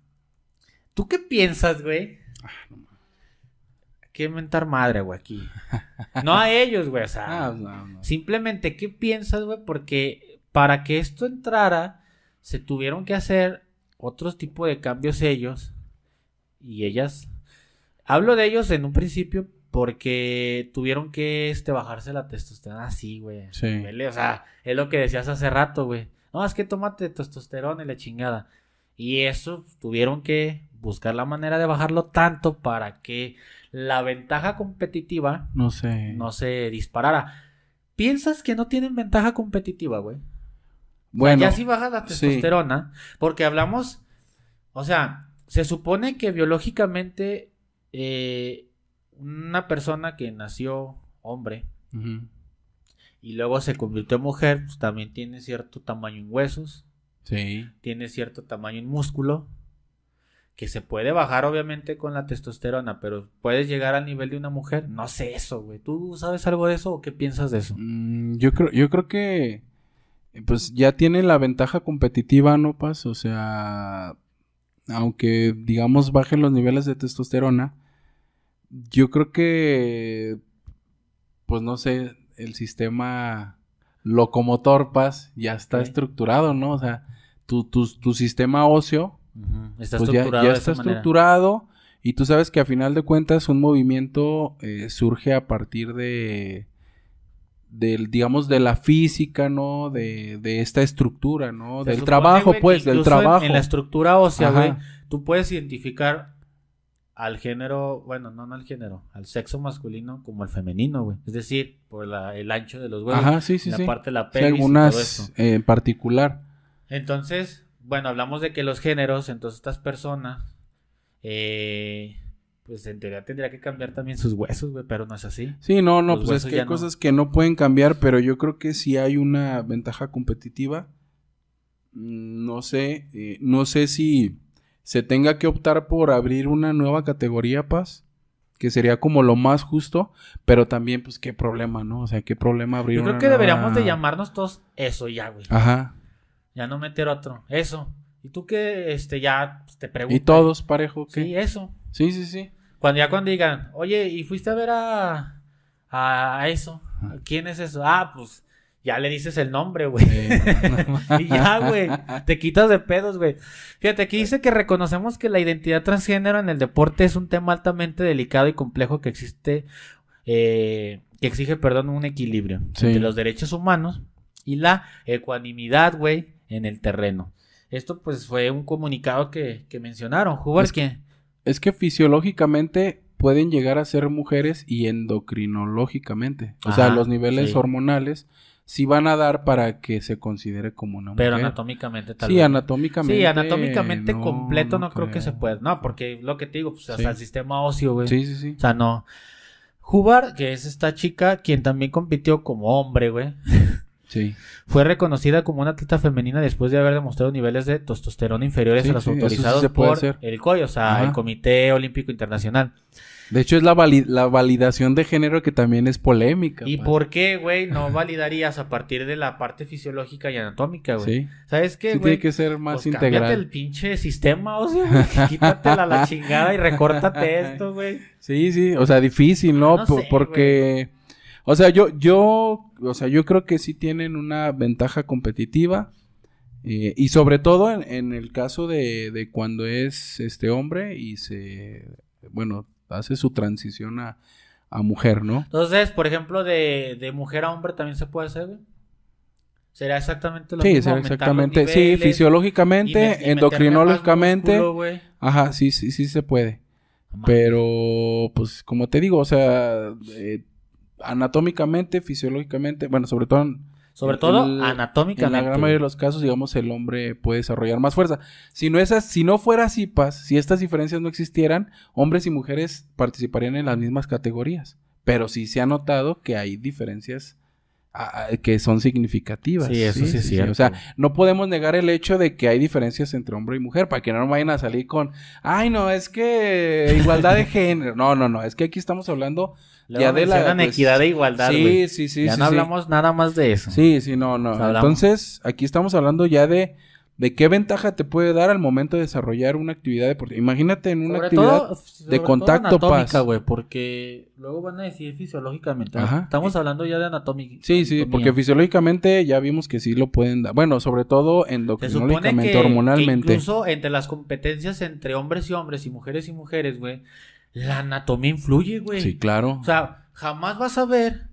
¿tú qué piensas, güey? ¿Qué mentar madre, güey, aquí? No a ellos, güey, o sea, Ah, no, no. Simplemente, ¿qué piensas, güey? Porque para que esto entrara, se tuvieron que hacer otros tipos de cambios ellos. Y ellas. Hablo de ellos en un principio porque tuvieron que este, bajarse la testosterona así, güey. Sí. O sea, es lo que decías hace rato, güey. No, es que tómate testosterona y la chingada. Y eso tuvieron que buscar la manera de bajarlo tanto para que la ventaja competitiva No sé. no se disparara. ¿Piensas que no tienen ventaja competitiva, güey? bueno, ya si baja la sí. testosterona, porque hablamos, o sea, se supone que biológicamente eh, una persona que nació hombre y luego se convirtió en mujer, pues también tiene cierto tamaño en huesos, Sí. tiene cierto tamaño en músculo, que se puede bajar obviamente con la testosterona, pero puedes llegar al nivel de una mujer. No sé eso, güey. ¿Tú sabes algo de eso o qué piensas de eso? Mm, yo creo, yo creo que pues ya tienen la ventaja competitiva, ¿no, Paz? O sea, aunque digamos bajen los niveles de testosterona, yo creo que pues no sé, el sistema locomotor paz ya está estructurado, ¿no? O sea, tu, tu, tu sistema óseo Está pues estructurado ya está esa manera. estructurado y tú sabes que a final de cuentas un movimiento eh, surge a partir de del digamos de la física no de, de esta estructura no Se del supone, trabajo pues del en- trabajo En, la estructura ósea, güey, tú puedes identificar al género, bueno, no, no al género, al sexo masculino como el femenino, güey. Es decir, por la- el ancho de los huevos, ajá sí sí la sí. parte de la Sí, pelvis y todo algunas eso. eh, en particular. Entonces, bueno, hablamos de que los géneros, entonces estas personas, eh, pues en teoría tendría que cambiar también sus huesos, güey, pero no es así. sí no no Los pues es que hay no. cosas que no pueden cambiar pero yo creo que sí hay una ventaja competitiva Mm, no sé eh, no sé si se tenga que optar por abrir una nueva categoría paz que sería como lo más justo, pero también, pues, qué problema, ¿no? O sea, qué problema abrir Yo creo una que deberíamos de llamarnos todos eso ya, güey. Ajá. Ya no meter otro. Eso. Y tú que este ya pues, te preguntas. Y todos parejo, ¿qué? Sí, eso. Sí, sí, sí. Cuando ya cuando digan, oye, ¿y fuiste a ver a, a, a eso? ¿Quién es eso? Ah, pues ya le dices el nombre, güey. y ya, güey. Te quitas de pedos, güey. Fíjate, aquí dice que reconocemos que la identidad transgénero en el deporte es un tema altamente delicado y complejo que existe, eh, que exige, perdón, un equilibrio Sí. entre los derechos humanos y la ecuanimidad, güey, en el terreno. Esto, pues, fue un comunicado que, que mencionaron. Es que... Es que fisiológicamente pueden llegar a ser mujeres y endocrinológicamente. O sea, los niveles sí. hormonales sí van a dar para que se considere como una Pero mujer. anatómicamente tal Sí, vez. anatómicamente. Sí, anatómicamente no, completo no, no creo que se pueda. No, porque lo que te digo, pues hasta el sistema óseo, güey. Sí, sí, sí. O sea, no. Jubar, que es esta chica, quien también compitió como hombre, güey, Sí. fue reconocida como una atleta femenina después de haber demostrado niveles de testosterona inferiores Sí, a los sí, eso sí autorizados por hacer. el COI, o sea, Ajá. el Comité Olímpico Internacional. De hecho, es la, vali- la validación de género que también es polémica. ¿Y por qué, güey, no validarías a partir de la parte fisiológica y anatómica, güey? Sí. ¿Sabes qué, güey? tiene que ser más Pues cámbiate integral. el pinche sistema, o sea, quítatela la chingada y recórtate esto, güey. Sí, sí, o sea, difícil, ¿no? Sé, porque, o sea, yo, yo, o sea, yo creo que sí tienen una ventaja competitiva eh, y sobre todo en, en el caso de, de cuando es este hombre y se, bueno, hace su transición a, a mujer, ¿no? Entonces, por ejemplo, de, de mujer a hombre también se puede hacer, güey. Será exactamente lo Sí, mismo. será exactamente, sí, y y fisiológicamente, endocrinológicamente, músculo, ajá, sí, sí, sí se puede. Pero, pues, como te digo, o sea, eh, anatómicamente, fisiológicamente, bueno, sobre todo en, Sobre todo el- anatómicamente. en la gran mayoría de los casos, digamos, el hombre puede desarrollar más fuerza. Si no, esas, si no fuera así, Paz, si estas diferencias no existieran, hombres y mujeres participarían en las mismas categorías. Pero sí se ha notado que hay diferencias que son significativas. Sí, eso sí es cierto. O sea, no podemos negar el hecho de que hay diferencias entre hombre y mujer para que no nos vayan a salir con, ay, no, es que igualdad de género. No, no, no, es que aquí estamos hablando Luego ya de la mencionan pues, equidad e igualdad, Sí, güey. sí, sí, ya sí, no sí. hablamos nada más de eso. Sí, sí, no, no. Hablamos- Entonces, aquí estamos hablando ya de, de qué ventaja te puede dar al momento de desarrollar una actividad deportiva. Imagínate en una Sobre actividad todo, de todo contacto, anatómica, Paz. güey, porque luego van a decir fisiológicamente. Ajá. Estamos hablando ya de anatómica. Sí, sí, porque fisiológicamente ya vimos que sí lo pueden dar. Bueno, sobre todo endocrinológicamente, hormonalmente. que incluso entre las competencias entre hombres y hombres y mujeres y mujeres, güey, la anatomía influye, güey. Sí, claro. O sea, jamás vas a ver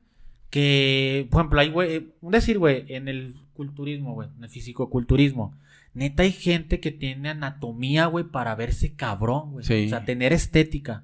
que, por ejemplo, hay, güey, decir, güey, en el culturismo, güey, en el fisicoculturismo. Neta hay gente que tiene anatomía, güey, para verse cabrón, güey. Sí. O sea, tener estética.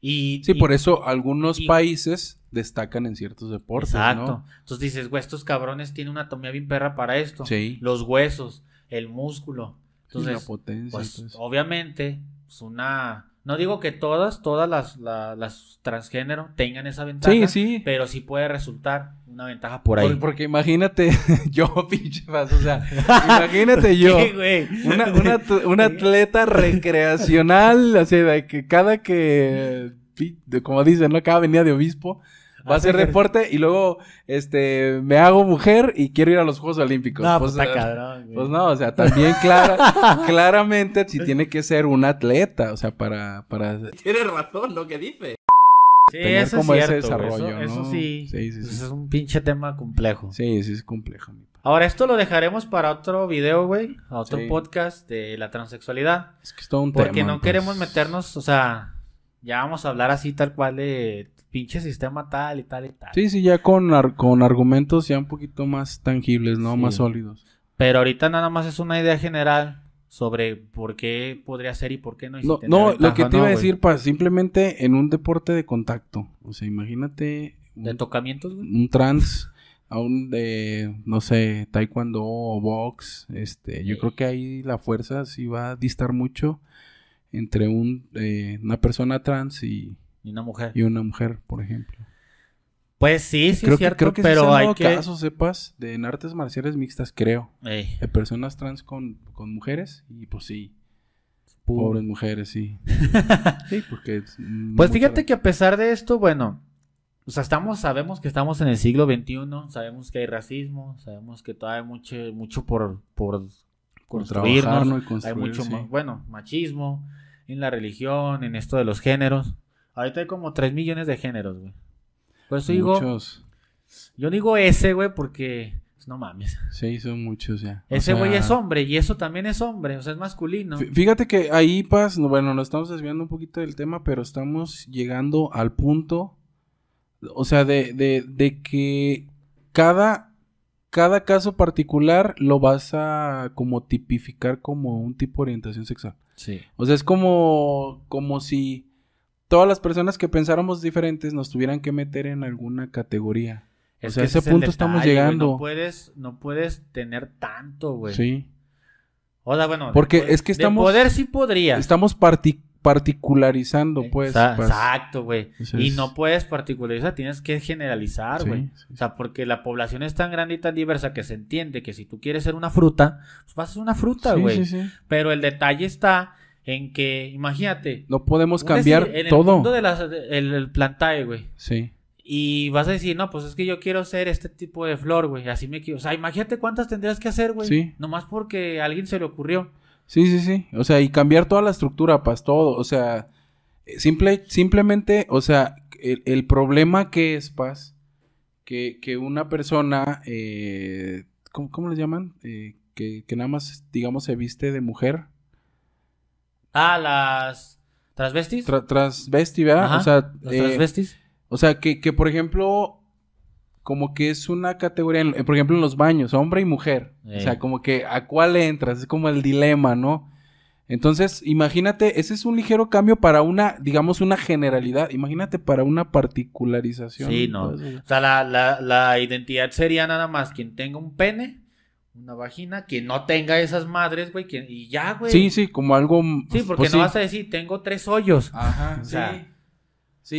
Y, sí, y- por eso algunos y- países destacan en ciertos deportes, Exacto. ¿no? Entonces dices, güey, estos cabrones tienen una anatomía bien perra para esto. Sí. Los huesos, el músculo. Sí, la Entonces, potencia pues obviamente, es una... No digo que todas, todas las, la- las transgénero tengan esa ventaja. Sí, sí. Pero sí puede resultar una ventaja por ahí. Por- porque imagínate, yo, pinche Paz, o sea, imagínate yo. Una, una at- un atleta recreacional, así de que cada que, como dicen, ¿no? Cada venida de obispo va a Hace hacer deporte y luego, este, me hago mujer y quiero ir a los Juegos Olímpicos. No, pues, Pues, está eh, cabrón. Pues no, o sea, también clara, claramente sí tiene que ser un atleta, o sea, para, para... Tienes razón lo que dice. Sí, tener eso como es ese cierto, güey, desarrollo, eso, ¿no? eso sí, Sí, sí, eso sí. es un pinche tema complejo. Sí, sí es complejo. mi. Ahora, esto lo dejaremos para otro video, güey, otro Sí. podcast de la transexualidad. Es que es todo un Porque tema. no pues. queremos meternos, o sea, ya vamos a hablar así tal cual de pinche sistema tal y tal y tal. Sí, sí, ya con, ar- con argumentos ya un poquito más tangibles, ¿no? Sí. Más sólidos. Pero ahorita nada más es una idea general sobre por qué podría ser y por qué no. No, no, ventaja lo que te iba no, a decir, pa, simplemente en un deporte de contacto. O sea, imagínate ¿De un, tocamientos, güey? un trans a un de, no sé, taekwondo o box. Este, yo creo que ahí la fuerza sí va a distar mucho entre un, eh, una persona trans y, Y una mujer. y una mujer, por ejemplo. Pues sí, sí creo es cierto, que, creo que pero hay que... casos, sepas, de en artes marciales mixtas, creo. Ey, De personas trans con, con mujeres y pues sí. Pobres mujeres, sí. sí, porque... es, Pues fíjate que a pesar de esto, bueno, o sea, estamos, sabemos que estamos en el siglo XXI, sabemos que hay racismo, sabemos que todavía hay mucho, mucho por Por construirnos, hay mucho, sí. bueno, machismo en la religión, en esto de los géneros. Ahorita hay como 3 millones de géneros, güey. Por eso digo, Muchos. yo digo ese, güey, porque pues, no mames. Sí, son muchos ya. O Ese güey sea, es hombre y eso también es hombre, o sea, es masculino. fí- Fíjate que ahí, Paz, no, bueno, nos estamos desviando un poquito del tema, pero estamos llegando al punto, o sea, de, de, de que cada, cada caso particular lo vas a como tipificar como un tipo de orientación sexual. Sí. O sea, es como, como si todas las personas que pensáramos diferentes nos tuvieran que meter en alguna categoría. O sea, a ese punto estamos detalle, llegando. No puedes, no puedes tener tanto, güey. Sí. O sea, bueno. Porque es que estamos- De poder sí podrías. Estamos parti- particularizando, pues. Paz. Exacto, güey. Y no puedes particularizar, tienes que generalizar, güey. sí, O sea, porque la población es tan grande y tan diversa que se entiende que si tú quieres ser una fruta, pues vas a ser una fruta, güey. sí, sí. Pero el detalle está en que, imagínate. No podemos cambiar decir, en el todo. mundo de las- el plantae, güey. Sí. Y vas a decir, no, pues es que yo quiero ser este tipo de flor, güey. Así me quiero. O sea, imagínate cuántas tendrías que hacer, güey. Sí. Nomás porque a alguien se le ocurrió. Sí, sí, sí. O sea, y cambiar toda la estructura, Paz, todo. O sea, simple, simplemente, o sea, el, el problema que es, Paz, que, que una persona, eh, ¿cómo, cómo le llaman? Eh, que, que nada más, digamos, se viste de mujer. Ah, las transvestis. Tra- transvesti, ¿verdad? Ajá, O sea, las eh, transvestis. O sea, que, que por ejemplo, como que es una categoría, en- por ejemplo, en los baños, hombre y mujer. Eh. O sea, como que a cuál entras, es como el dilema, ¿no? Entonces, imagínate, ese es un ligero cambio para una, digamos, una generalidad. Imagínate para una particularización. Sí, no. O sea, la, la, la identidad sería nada más quien tenga un pene, una vagina, quien no tenga esas madres, güey, quien- y ya, güey. Sí, sí, como algo. Sí, porque pues no sí. vas a decir, tengo tres hoyos. Ajá, O sí. sea, Sí,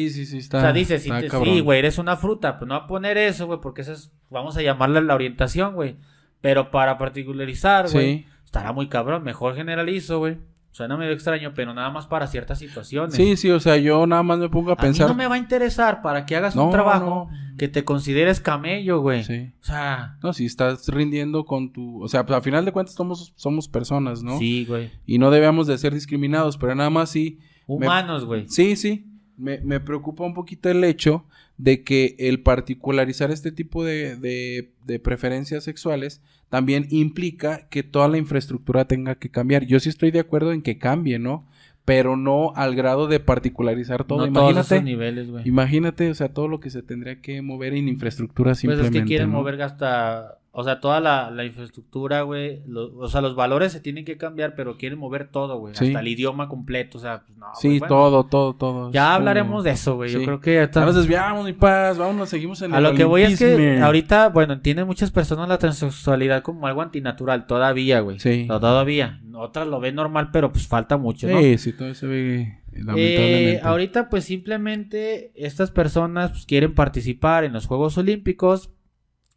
sí, sí, está. o sea, dices, si te- sí, güey, eres una fruta, pues no va a poner eso, güey, porque eso es, vamos a llamarle la orientación, güey. Pero para particularizar, güey, Sí. estará muy cabrón, mejor generalizo, güey. Suena medio extraño, pero nada más para ciertas situaciones. Sí, sí, o sea, yo nada más me pongo a A pensar. mí no me va a interesar para que hagas No, un trabajo no. que te consideres camello, güey. Sí. O sea, No, si estás rindiendo con tu... O sea, pues, a final de cuentas somos, somos personas, ¿no? sí, güey. Y no debemos de ser discriminados, pero nada más sí... Humanos, güey. Sí, sí. Me, me preocupa un poquito el hecho de que el particularizar este tipo de, de- de preferencias sexuales también implica que toda la infraestructura tenga que cambiar. Yo sí estoy de acuerdo en que cambie, ¿no? Pero no al grado de particularizar todo. no todos imagínate, esos niveles, güey. imagínate, o sea, todo lo que se tendría que mover en infraestructura Pues simplemente. es que quieren ¿no? mover hasta, o sea, toda la, la infraestructura, güey. lo- o sea, los valores se tienen que cambiar, pero quieren mover todo, güey. Sí. Hasta el idioma completo, o sea, pues, no. Sí, bueno, todo, todo, todo. Ya hablaremos de eso, güey. Yo creo que Ya nos desviamos, mi paz. Vámonos, seguimos en A el lo que voy es que ahorita, bueno, entienden muchas personas la transexualidad como algo antinatural, todavía, güey. Sí. No, todavía. Otras lo ven normal, pero pues falta mucho, ¿no? Sí, sí, todo se ve lamentablemente. Eh, ahorita pues simplemente estas personas pues, quieren participar en los Juegos Olímpicos.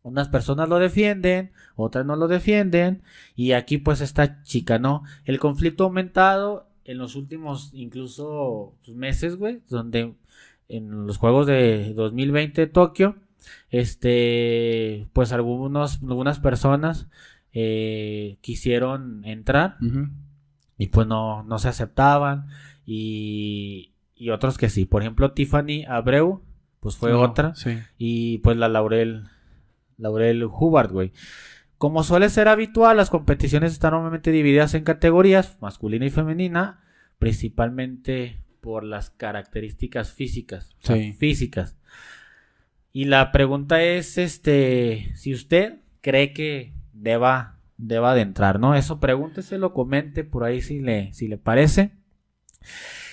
Unas personas lo defienden, otras no lo defienden. Y aquí pues esta chica, ¿no? El conflicto ha aumentado en los últimos incluso pues, meses, güey. Donde en los Juegos de 2020 de Tokio, este, pues algunos, algunas personas eh, quisieron entrar y pues no, no se aceptaban y, y otros que sí. Por ejemplo, Tiffany Abreu, pues fue No, otra. Sí. Y pues la Laurel, Laurel Hubbard, güey. Como suele ser habitual, las competiciones están normalmente divididas en categorías, masculina y femenina, principalmente por las características físicas. o sea, Sí. Físicas. Y la pregunta es, este, si usted cree que deba, deba de entrar, ¿no? Eso pregúnteselo, comente por ahí si le, si le parece.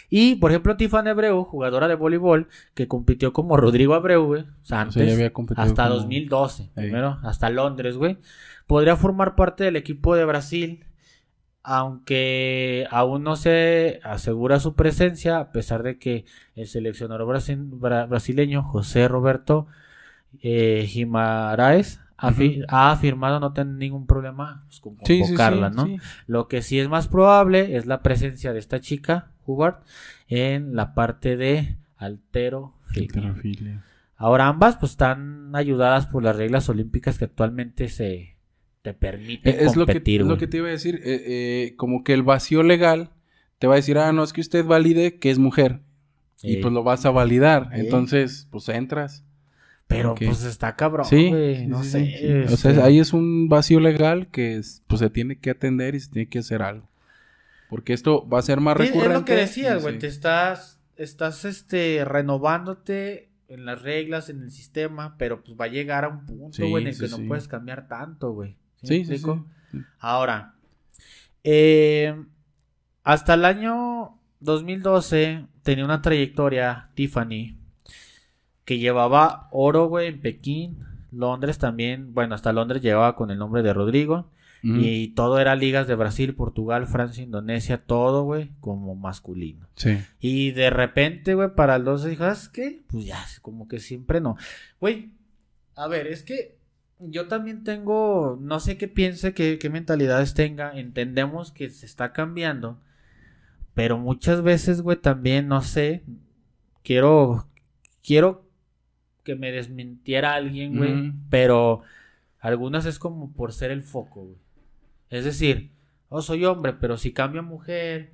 Y, por ejemplo, Tiffany Abreu, jugadora de voleibol, que compitió como Rodrigo Abreu, güey, o sea, antes, había hasta como- 2012, Ey. primero, hasta Londres, güey. Podría formar parte del equipo de Brasil, aunque aún no se asegura su presencia, a pesar de que el seleccionador brasil- bra- brasileño José Roberto eh, afi- ha afirmado no tener ningún problema pues, con Sí, sí, sí, convocarla, ¿no? Lo que sí es más probable es la presencia de esta chica, Hubbard, en la parte de alterofilia. Ahora ambas pues están ayudadas por las reglas olímpicas que actualmente se te permiten Eh, Es lo que, competir, es lo güey. que te iba a decir. eh, eh, como que el vacío legal te va a decir, ah, no, es que usted valide que es mujer. Y pues lo vas a validar. Entonces, pues entras. Pero pues está cabrón, Sí, no sí, sé. sí. O sea, este, ahí es un vacío legal que es- pues se tiene que atender y se tiene que hacer algo. Porque esto va a ser más sí, recurrente. Es lo que decías, güey, sí. te estás, estás este, renovándote en las reglas, en el sistema, pero pues va a llegar a un punto, Sí, güey, en el sí, que no puedes cambiar tanto, güey. ¿Sí, sí. Ahora, eh, hasta el año 2012 tenía una trayectoria Tiffany que llevaba oro, güey, en Pekín, Londres también, bueno, hasta Londres llevaba con el nombre de Rodrigo Y todo era ligas de Brasil, Portugal, Francia, Indonesia, todo, güey, como masculino. Sí. Y de repente, güey, para el 12 dijo, ¿sabes qué? Pues ya, como que siempre no. Güey, a ver, es que yo también tengo, no sé qué piense, qué, qué mentalidades tenga, entendemos que se está cambiando, pero muchas veces, güey, también, no sé, quiero, quiero que me desmintiera alguien, güey, pero algunas es como por ser el foco, güey. Es decir, oh, soy hombre, pero si cambio a mujer,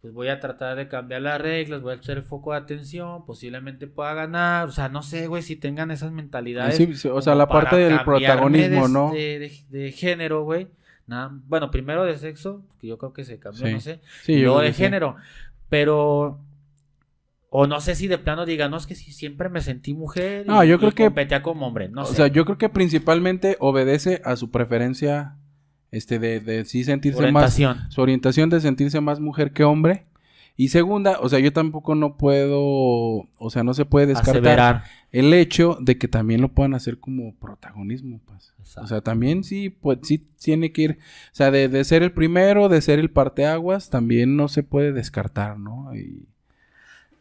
pues voy a tratar de cambiar las reglas, voy a ser el foco de atención, posiblemente pueda ganar, o sea, no sé, güey, si tengan esas mentalidades. Sí, sí, o sea, la parte del protagonismo, de, ¿no? De, de- de género, güey. Nada, bueno, primero de sexo, que yo creo que se cambió, Sí. no sé. Sí, yo luego de género. Pero. O no sé si de plano diga, no, es que si siempre me sentí mujer. No, y- yo y creo que- competía como hombre. No o sé. sea, yo creo que principalmente obedece a su preferencia, este, de, de sí sentirse más, su orientación de sentirse más mujer que hombre. Y segunda, o sea, yo tampoco no puedo, o sea, no se puede descartar Aseverar. el hecho de que también lo puedan hacer como protagonismo, pues. Exacto. O sea, también sí, pues sí tiene que ir, o sea, de, de ser el primero, de ser el parteaguas, también no se puede descartar, ¿no? Y,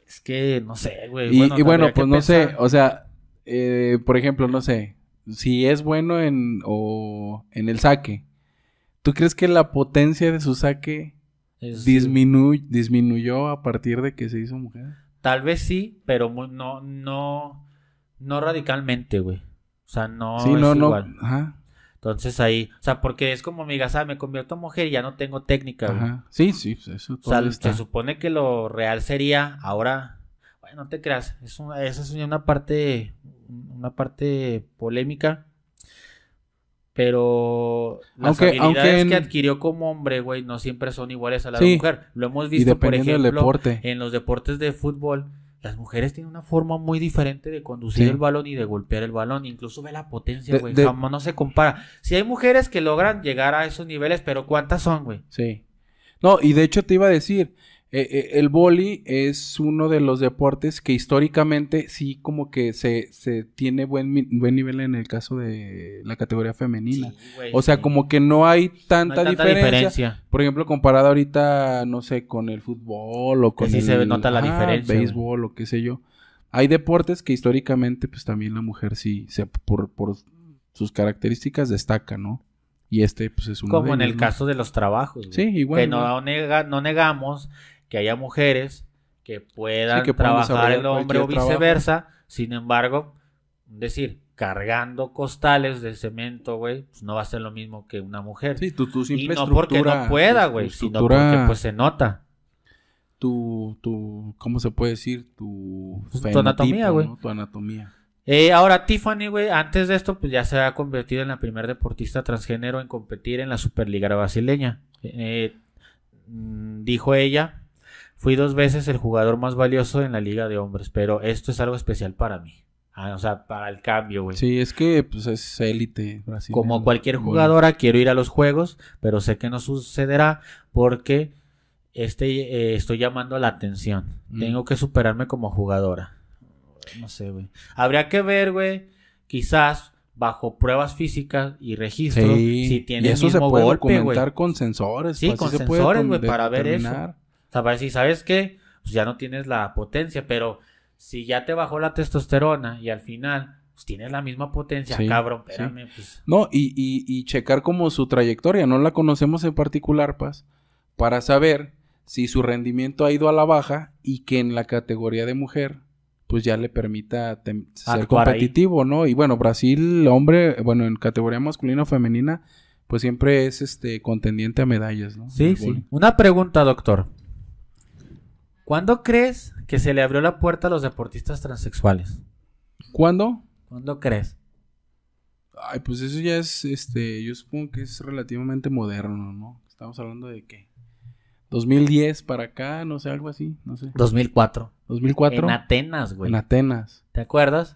Es que no sé, güey. y, y bueno, pues no sé, o sea, eh, por ejemplo, no sé, si es bueno en, o en el saque, ¿tú crees que la potencia de su saque Es- disminu- disminuyó a partir de que se hizo mujer? Tal vez sí, pero no, no, no radicalmente, güey. O sea, no sí, es no, no, igual. ajá, Entonces ahí, o sea, porque es como mi gasa, me convierto en mujer y ya no tengo técnica, güey. ajá, sí, sí, eso O todo sea, está. se supone que lo real sería ahora, bueno, no te creas, es una, esa es una parte, una parte polémica, pero las Aunque- habilidades aunque en- que adquirió como hombre, güey, no siempre son iguales a las Sí. de mujer. Lo hemos visto, por ejemplo, en los deportes de fútbol. Las mujeres tienen una forma muy diferente de conducir Sí. el balón y de golpear el balón. Incluso ve la potencia, güey. de- Jamás no se compara. Si hay mujeres que logran llegar a esos niveles, pero ¿cuántas son, güey? Sí. No, y de hecho te iba a decir, eh, eh, el boli es uno de los deportes que históricamente sí como que se, se tiene buen, buen nivel en el caso de la categoría femenina. Sí, güey, o sea, sí. como que no hay No hay tanta, diferencia. diferencia. Por ejemplo, comparado ahorita, no sé, con el fútbol o con sí el se nota la diferencia, güey. béisbol o qué sé yo. Hay deportes que históricamente pues también la mujer sí, se, por, por sus características destaca, ¿no? Y este pues es uno Como en el caso de los trabajos. güey. Sí, igual, Que igual. no, nega- no negamos que haya mujeres que puedan Sí, que puedan trabajar el hombre o trabajo. viceversa. Sin embargo, decir, cargando costales de cemento, güey, pues no va a ser lo mismo que una mujer. Sí, tu, tu y simple no porque no pueda, güey, sino porque pues se nota. tu, tu, ¿cómo se puede decir? Tu, tu anatomía, güey. ¿no? Tu anatomía. Eh, ahora, Tiffany, güey, antes de esto, pues ya se ha convertido en la primera deportista transgénero en competir en la Superliga brasileña. Eh, mm, dijo ella, fui dos veces el jugador más valioso en la liga de hombres, pero esto es algo especial para mí. Ah, o sea, para el cambio, güey. Sí, es que pues es élite. Como cualquier Bueno, jugadora, quiero ir a los juegos, pero sé que no sucederá porque este, eh, estoy llamando la atención. Mm. Tengo que superarme como jugadora. No sé, güey. Habría que ver, güey, quizás bajo pruebas físicas y registro, Sí, si tiene y el eso mismo se puede golpe, documentar con sensores. Sí, pues, con sensores, güey, para ver eso. O sea, para decir, ¿sabes qué? Pues ya no tienes la potencia, pero si ya te bajó la testosterona y al final pues tienes la misma potencia, Sí, cabrón, sí. espérame, pues... No, y, y, y checar como su trayectoria, no la conocemos en particular, Paz, para saber si su rendimiento ha ido a la baja y que en la categoría de mujer, pues ya le permita ser Actuar ahí. competitivo, ¿no? Y bueno, Brasil, hombre, bueno, en categoría masculina o femenina, pues siempre es este contendiente a medallas, ¿no? Sí, sí. Una pregunta, doctor. ¿Cuándo crees que se le abrió la puerta a los deportistas transexuales? ¿Cuándo? ¿Cuándo crees? Ay, pues eso ya es, este, yo supongo que es relativamente moderno, ¿no? Estamos hablando de qué? 2010 para acá, no sé, algo así, no sé. 2004. 2004 En Atenas, güey. en Atenas. ¿Te acuerdas?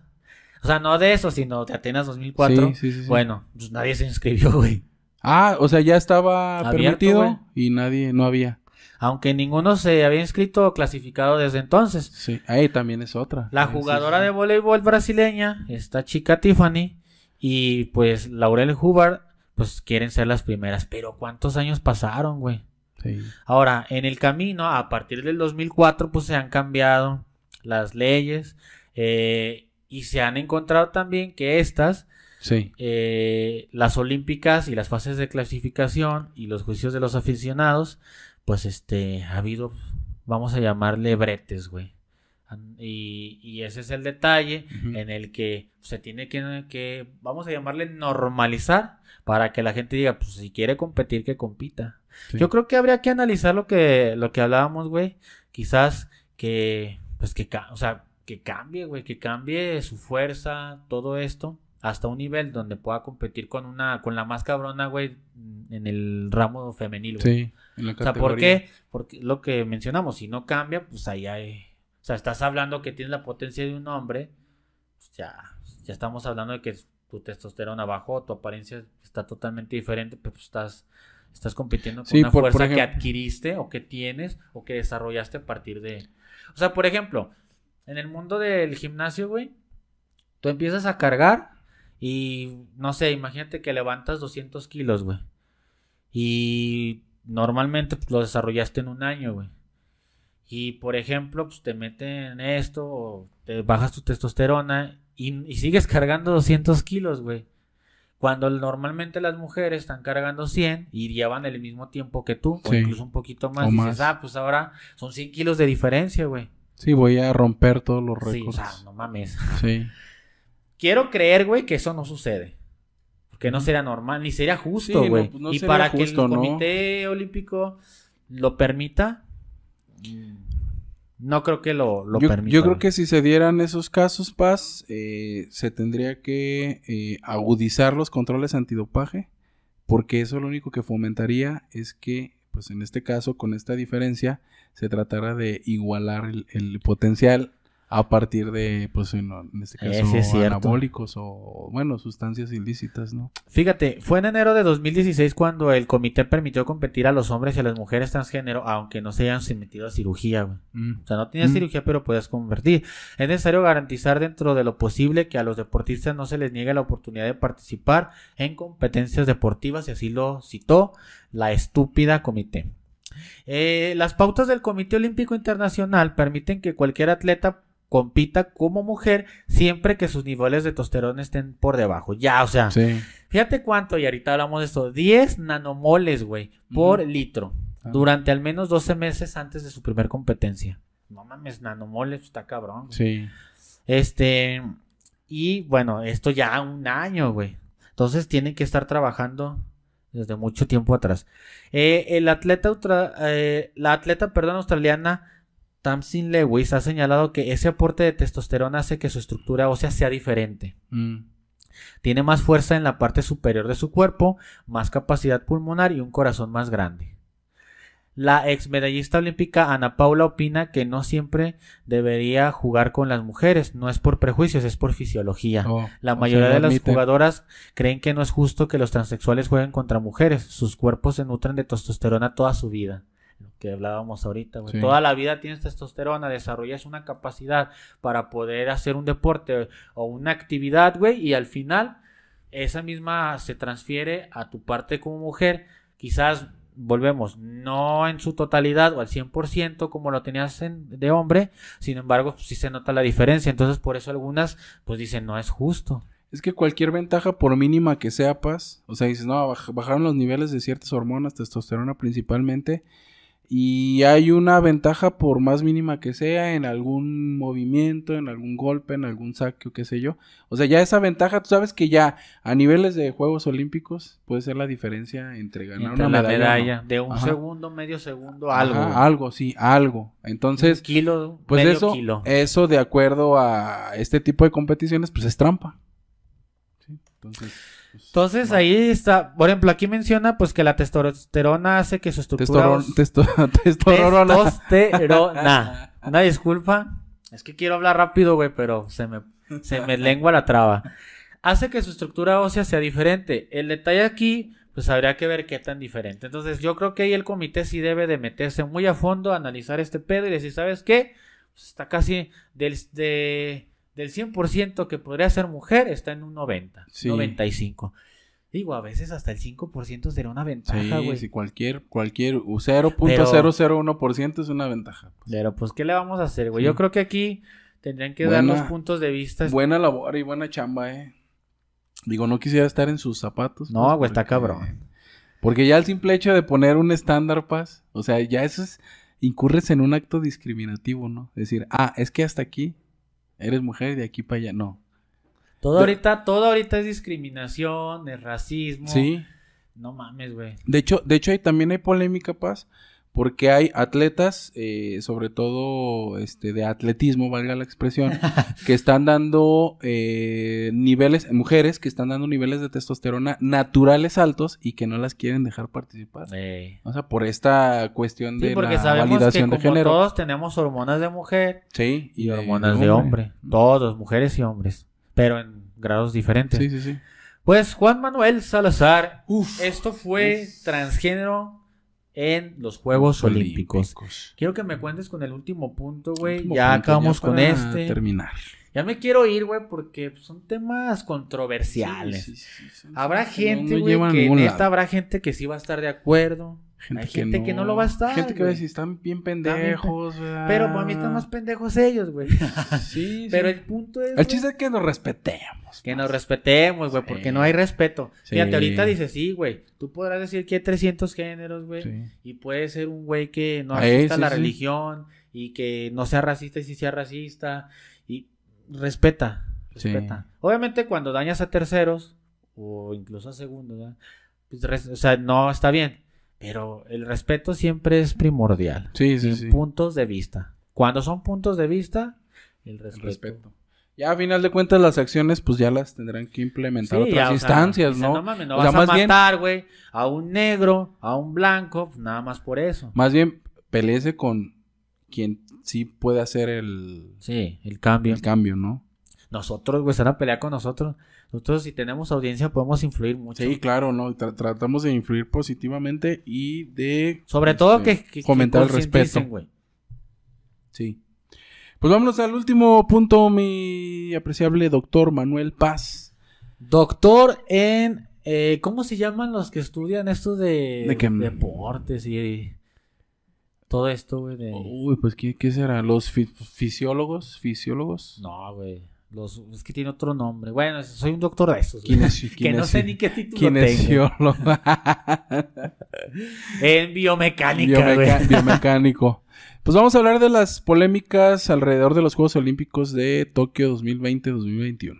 O sea, no de eso, sino de Atenas 2004. Sí, sí, sí, sí. Bueno, pues nadie se inscribió, güey. Ah, o sea, ya estaba Abierto, permitido güey. y nadie, no había. Aunque ninguno se había inscrito o clasificado desde entonces. Sí, ahí también es otra. La sí, jugadora sí. de voleibol brasileña, esta chica Tiffany, y pues Laurel Hubbard, pues quieren ser las primeras. Pero ¿cuántos años pasaron, güey? Sí. Ahora, en el camino, a partir del 2004, pues se han cambiado las leyes eh, y se han encontrado también que estas, Sí. eh, las olímpicas y las fases de clasificación y los juicios de los aficionados, pues este, ha habido, vamos a llamarle bretes, güey. Y, y ese es el detalle en el que se tiene que, que, vamos a llamarle normalizar para que la gente diga, pues si quiere competir, que compita. Sí. Yo creo que habría que analizar lo que, lo que hablábamos, güey. Quizás que, pues que, o sea, que cambie, güey, que cambie su fuerza, todo esto, hasta un nivel donde pueda competir con una, con la más cabrona, güey, en el ramo femenil, güey. Sí, en la O sea, ¿por qué? Porque lo que mencionamos, si no cambia, pues ahí hay. O sea, estás hablando que tienes la potencia de un hombre, pues ya, ya estamos hablando de que tu testosterona bajó, tu apariencia está totalmente diferente, pero pues estás, estás compitiendo con Sí, una por- por fuerza que ejemplo- adquiriste o que tienes o que desarrollaste a partir de. O sea, por ejemplo, en el mundo del gimnasio, güey, tú empiezas a cargar y no sé, imagínate que levantas 200 kilos, güey. Y normalmente pues, lo desarrollaste en un año, güey. Y por ejemplo, pues te meten esto, o te bajas tu testosterona y, y sigues cargando 200 kilos, güey. Cuando normalmente las mujeres están cargando 100 y llevan el mismo tiempo que tú, o incluso un poquito más. O dices, más. ah, pues ahora son 100 kilos de diferencia, güey. Sí, voy a romper todos los Sí, o récords. sea, no mames. Sí. Quiero creer, güey, que eso no sucede. Porque no sería normal, ni sería justo, Sí, no, güey. pues no y para justo, que el ¿no? Comité Olímpico lo permita, mm, no creo que lo, lo yo, permita. yo creo que si se dieran esos casos, Paz, eh, se tendría que eh, agudizar los controles antidopaje, porque eso lo único que fomentaría es que, pues en este caso, con esta diferencia, se tratara de igualar el, el potencial a partir de, pues en, en este caso, es anabólicos o, bueno, sustancias ilícitas, ¿no? Fíjate, fue en enero de 2016 cuando el comité permitió competir a los hombres y a las mujeres transgénero, aunque no se hayan sometido a cirugía, güey. Mm. O sea, no tenías Mm. cirugía, pero puedes convertir. Es necesario garantizar dentro de lo posible que a los deportistas no se les niegue la oportunidad de participar en competencias deportivas, y así lo citó la estúpida comité. Eh, las pautas del Comité Olímpico Internacional permiten que cualquier atleta compita como mujer siempre que sus niveles de testosterona estén por debajo. Ya, o sea, Sí. fíjate cuánto, y ahorita hablamos de esto, 10 nanomoles, güey, por litro, Ah. durante al menos 12 meses antes de su primer competencia. No mames, nanomoles, está cabrón. güey. Sí. Este, y bueno, esto ya un año, güey. Entonces tienen que estar trabajando desde mucho tiempo atrás. Eh, el atleta, eh, la atleta, perdón, australiana Tamsin Lewis ha señalado que ese aporte de testosterona hace que su estructura ósea sea diferente. Mm. Tiene más fuerza en la parte superior de su cuerpo, más capacidad pulmonar y un corazón más grande. La ex medallista olímpica Ana Paula opina que no siempre debería jugar con las mujeres, no es por prejuicios, es por fisiología. Oh, La mayoría de las jugadoras creen que no es justo que los transexuales jueguen contra mujeres. Sus cuerpos se nutren de testosterona toda su vida. Lo que hablábamos ahorita, güey. Sí. Toda la vida tienes testosterona, desarrollas una capacidad para poder hacer un deporte o una actividad, güey, y al final esa misma se transfiere a tu parte como mujer. Quizás volvemos, no en su totalidad o al 100% como lo tenías en- de hombre, sin embargo, pues, sí se nota la diferencia. Entonces, por eso algunas, pues dicen, no es justo. Es que cualquier ventaja, por mínima que sea, paz, o sea, dices, no, baj- bajaron los niveles de ciertas hormonas, testosterona principalmente, y hay una ventaja, por más mínima que sea, en algún movimiento, en algún golpe, en algún saque o qué sé yo. O sea, ya esa ventaja, tú sabes que ya a niveles de Juegos Olímpicos puede ser la diferencia entre ganar Entre una la medalla. no. de un Ajá. segundo, medio segundo, Ajá, algo. algo, sí, algo. Entonces, kilo, pues medio eso, kilo. eso de acuerdo a este tipo de competiciones, pues es trampa. Sí, entonces, Entonces ahí está, por ejemplo, aquí menciona pues que la testosterona hace que su estructura testosterona, testo- testosterona. testosterona. Una disculpa, es que quiero hablar rápido, güey, pero se me se me lengua la traba. Hace que su estructura ósea sea diferente. El detalle aquí pues habría que ver qué tan diferente. Entonces yo creo que ahí el comité sí debe de meterse muy a fondo, analizar este pedo y decir, ¿sabes qué? Pues está casi del, de, del 100% que podría ser mujer, está en un 90, Sí. 95. Digo, a veces hasta el 5% sería una ventaja, Sí, güey. sí, cualquier, cualquier 0.001% es una ventaja. Pero pues, ¿qué le vamos a hacer, güey? Sí. Yo creo que aquí tendrían que Buena- dar los puntos de vista. Buena labor y buena chamba, eh. Digo, no quisiera estar en sus zapatos. No, pues, güey, está cabrón. Porque ya el simple hecho de poner un estándar, paz, o sea, ya eso es, incurres en un acto discriminativo, ¿no? Decir, ah, es que hasta aquí eres mujer y de aquí para allá, no. Todo de- ahorita, todo ahorita es discriminación, es racismo. Sí. No mames, güey. De hecho, de hecho, hay, también hay polémica, Paz, porque hay atletas, eh, sobre todo este, de atletismo, valga la expresión, que están dando eh, niveles, mujeres que están dando niveles de testosterona naturales altos y que no las quieren dejar participar. O sea, por esta cuestión Sí, de porque la sabemos que como de género. todos tenemos hormonas de mujer Sí, y, hormonas de hombre. Todos, mujeres y hombres. Pero en grados diferentes. Sí, sí, sí. Pues Juan Manuel Salazar, Uf. esto fue transgénero en los Juegos Olímpicos. Quiero que me cuentes con el último punto, güey. Ya punto, acabamos ya con este. Terminar. Ya me quiero ir, güey, porque son temas controversiales. Sí, sí, sí, son- Habrá no- gente, no güey, a que neta lado. habrá gente que sí va a estar de acuerdo. Hay gente que no lo va a estar, Gente que va a decir, están bien pendejos. ¿verdad?" Pero para mí están más pendejos ellos, güey. Sí, Pero sí. el punto es. El güey, chiste es que nos respetemos. Que nos respetemos, güey, Sí. porque no hay respeto. Sí. Fíjate, ahorita dices, sí, güey, tú podrás decir que hay 300 géneros, güey, y puede ser un güey que no Eh, asista a sí, la religión y que no sea racista y sí sea racista y respeta, respeta. Obviamente cuando dañas a terceros o incluso a segundos, ¿verdad? Pues, o sea, no está bien, pero el respeto siempre es primordial. Sí, sí, en sí. puntos de vista. Cuando son puntos de vista, el respeto. Respeto. Ya a final de cuentas las acciones pues ya las tendrán que implementar Sí, otras ya, o sea, instancias, dicen, ¿no? mames, no O sea, vas a más bien- matar, güey, a un negro, a un blanco, pues, nada más por eso. Más bien peleese con quien sí puede hacer el, Sí, el cambio. el cambio, ¿no? Nosotros, güey, están a pelear con nosotros. Nosotros, si tenemos audiencia, podemos influir mucho. Sí, claro, ¿no? Tra- tratamos de influir positivamente y de... Sobre todo este, que, que- que fomentar el respeto. Sí. Pues vámonos al último punto, mi apreciable doctor Manuel Paz. Doctor en... eh, ¿Cómo se llaman los que estudian esto de, deportes y todo esto, güey? De... Uy, pues ¿qué, qué será? ¿Los fi- fisiólogos? ¿Fisiólogos? No, güey. Los, es que tiene otro nombre. Bueno, soy un doctor de esos. que no sé ni qué título tengo. En biomecánica, Biomeca- güey. biomecánico. Pues vamos a hablar de las polémicas alrededor de los Juegos Olímpicos de Tokio 2020-2021.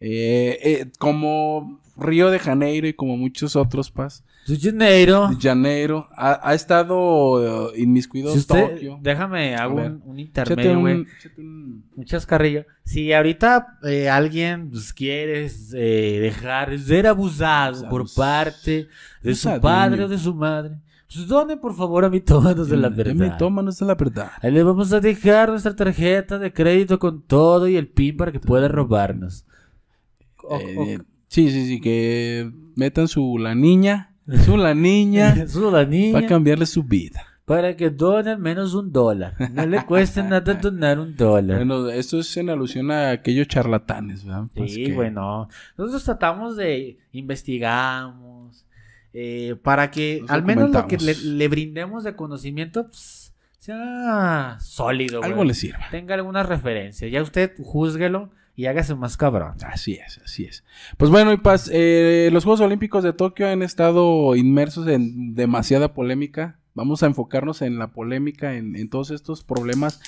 Eh, eh, como Río de Janeiro y como muchos otros, Paz, De Janeiro. de Janeiro, ha, ha estado eh, inmiscuido Si usted, Tokio. déjame, hago un, un intermedio, güey. un- Un chascarrillo. Si ahorita eh, alguien pues, quiere eh, dejar de ser abusado por parte de su padre o de su madre, pues donen por favor a mitómanos de la verdad. tómanos de la verdad. Ahí le vamos a dejar nuestra tarjeta de crédito con todo y el PIN para que pueda robarnos. O- Eh, sí, sí, sí, que metan su la niña, su la niña, Eso la niña, para cambiarle su vida. para que done al menos un dólar. No le cuesta nada donar un dólar. Bueno, esto es en alusión a aquellos charlatanes, ¿verdad? Pues Sí, que- bueno. Nosotros tratamos de investigamos eh, para que Nos al menos lo que le, brindemos de conocimiento pues, sea sólido. Algo güey. le sirve. Tenga alguna referencia. Ya usted júzguelo y hágase más cabrón. Así es, así es. Pues bueno, y paz, eh, los Juegos Olímpicos de Tokio han estado inmersos en demasiada polémica. Vamos a enfocarnos en la polémica, en, en todos estos problemas